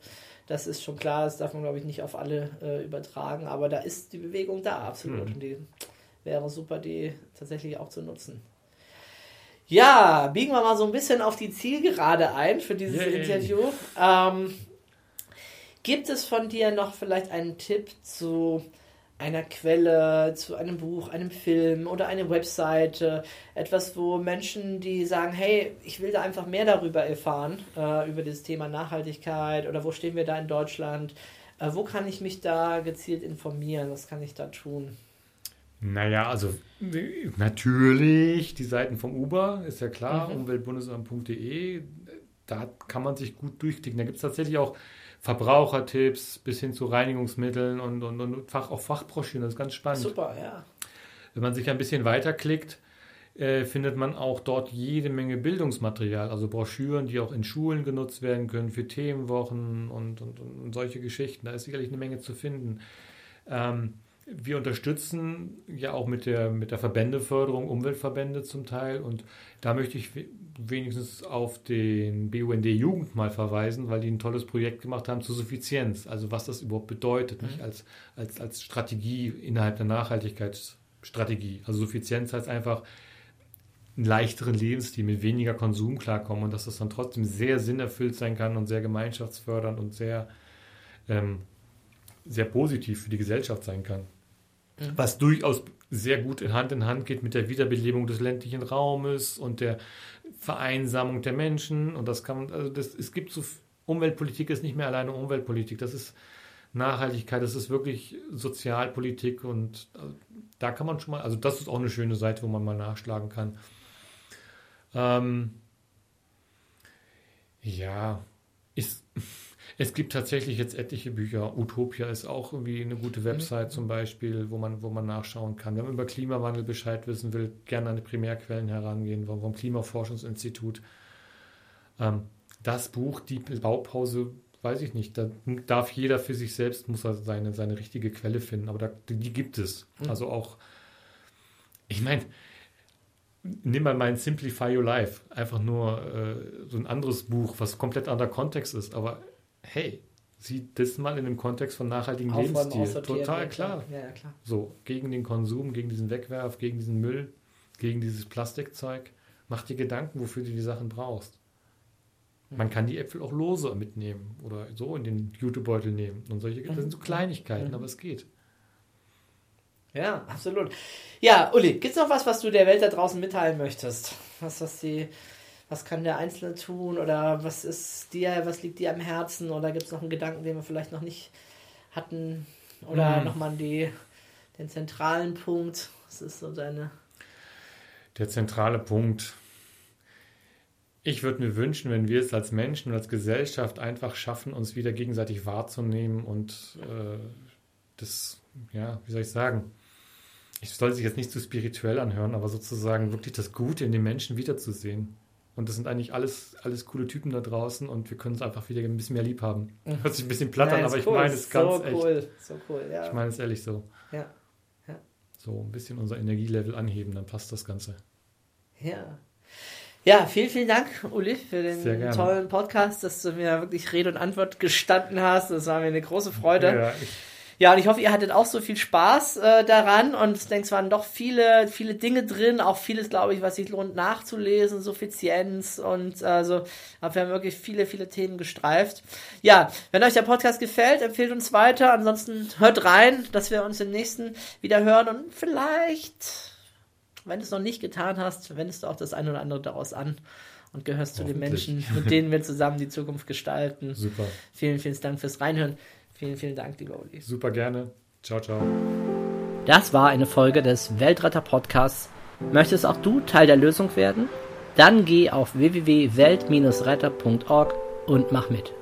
Das ist schon klar, das darf man, glaube ich, nicht auf alle äh, übertragen, aber da ist die Bewegung da, absolut. Mhm. Und die wäre super, die tatsächlich auch zu nutzen. Ja, biegen wir mal so ein bisschen auf die Zielgerade ein für dieses Yay. Interview. Ähm, gibt es von dir noch vielleicht einen Tipp zu einer Quelle, zu einem Buch, einem Film oder einer Webseite, etwas, wo Menschen, die sagen, hey, ich will da einfach mehr darüber erfahren, äh, über das Thema Nachhaltigkeit oder wo stehen wir da in Deutschland, äh, wo kann ich mich da gezielt informieren, was kann ich da tun? Naja, also natürlich die Seiten vom Uber, ist ja klar, mhm. umweltbundesamt.de, da kann man sich gut durchklicken. Da gibt es tatsächlich auch Verbrauchertipps bis hin zu Reinigungsmitteln und, und, und Fach, auch Fachbroschüren, das ist ganz spannend. Super, ja. Wenn man sich ein bisschen weiterklickt, äh, findet man auch dort jede Menge Bildungsmaterial, also Broschüren, die auch in Schulen genutzt werden können für Themenwochen und, und, und solche Geschichten. Da ist sicherlich eine Menge zu finden. Ähm, wir unterstützen ja auch mit der, mit der Verbändeförderung Umweltverbände zum Teil und da möchte ich wenigstens auf den BUND Jugend mal verweisen, weil die ein tolles Projekt gemacht haben zur Suffizienz, also was das überhaupt bedeutet, nicht? Mhm. Als, als, als Strategie innerhalb der Nachhaltigkeitsstrategie. Also Suffizienz heißt einfach einen leichteren Lebensstil mit weniger Konsum klarkommen und dass das dann trotzdem sehr sinnerfüllt sein kann und sehr gemeinschaftsfördernd und sehr, ähm, sehr positiv für die Gesellschaft sein kann. Mhm. Was durchaus sehr gut in Hand in Hand geht mit der Wiederbelebung des ländlichen Raumes und der Vereinsamung der Menschen. Und das kann, also das, es gibt so, Umweltpolitik ist nicht mehr alleine Umweltpolitik, das ist Nachhaltigkeit, das ist wirklich Sozialpolitik und also, da kann man schon mal, also das ist auch eine schöne Seite, wo man mal nachschlagen kann. Ähm, ja, ist es gibt tatsächlich jetzt etliche Bücher. Utopia ist auch irgendwie eine gute Website mhm. zum Beispiel, wo man, wo man nachschauen kann. Wenn man über Klimawandel Bescheid wissen will, gerne an die Primärquellen herangehen, vom Klimaforschungsinstitut. Ähm, das Buch, die Baupause, weiß ich nicht. Da darf jeder für sich selbst, muss er seine, seine richtige Quelle finden. Aber da, die gibt es. Mhm. Also auch, ich meine, nimm mal mein Simplify Your Life. Einfach nur äh, so ein anderes Buch, was komplett anderer Kontext ist. Aber hey, sieh das mal in dem Kontext von nachhaltigem Lebensstil. Total klar. Ja, ja, klar. So, gegen den Konsum, gegen diesen Wegwerf, gegen diesen Müll, gegen dieses Plastikzeug. Mach dir Gedanken, wofür du die Sachen brauchst. Man mhm. kann die Äpfel auch lose mitnehmen oder so in den Jutebeutel nehmen. Und solche, das sind so mhm. Kleinigkeiten, mhm. aber es geht. Ja, absolut. Ja, Uli, gibt es noch was, was du der Welt da draußen mitteilen möchtest? Was, was die was kann der Einzelne tun oder was ist dir, was liegt dir am Herzen oder gibt es noch einen Gedanken, den wir vielleicht noch nicht hatten oder mhm. nochmal die, den zentralen Punkt? Was ist so deine... Der zentrale Punkt. Ich würde mir wünschen, wenn wir es als Menschen und als Gesellschaft einfach schaffen, uns wieder gegenseitig wahrzunehmen und äh, das, ja, wie soll ich sagen, ich soll sich jetzt nicht zu spirituell anhören, aber sozusagen wirklich das Gute in den Menschen wiederzusehen. Und das sind eigentlich alles, alles coole Typen da draußen und wir können es einfach wieder ein bisschen mehr lieb haben. Mhm. Hört sich ein bisschen platt an, aber cool. ich meine es ganz so echt. Cool. So cool, ja. Ich meine es ehrlich so. Ja. ja. So ein bisschen unser Energielevel anheben, dann passt das Ganze. Ja. Ja, vielen, vielen Dank, Uli, für den tollen Podcast, dass du mir wirklich Rede und Antwort gestanden hast. Das war mir eine große Freude. Ja, ich ja, und ich hoffe, ihr hattet auch so viel Spaß äh, daran und ich denke, es waren doch viele, viele Dinge drin, auch vieles, glaube ich, was sich lohnt nachzulesen, Suffizienz und also, aber wir haben wirklich viele, viele Themen gestreift. Ja, wenn euch der Podcast gefällt, empfehlt uns weiter, ansonsten hört rein, dass wir uns im nächsten wieder hören und vielleicht, wenn du es noch nicht getan hast, wendest du auch das eine oder andere daraus an und gehörst zu den Menschen, mit denen wir zusammen die Zukunft gestalten. Super. Vielen, vielen Dank fürs Reinhören. Vielen, vielen Dank, lieber Uli. Super gerne. Ciao, ciao. Das war eine Folge des Weltretter Podcasts. Möchtest auch du Teil der Lösung werden? Dann geh auf www.welt-retter.org und mach mit.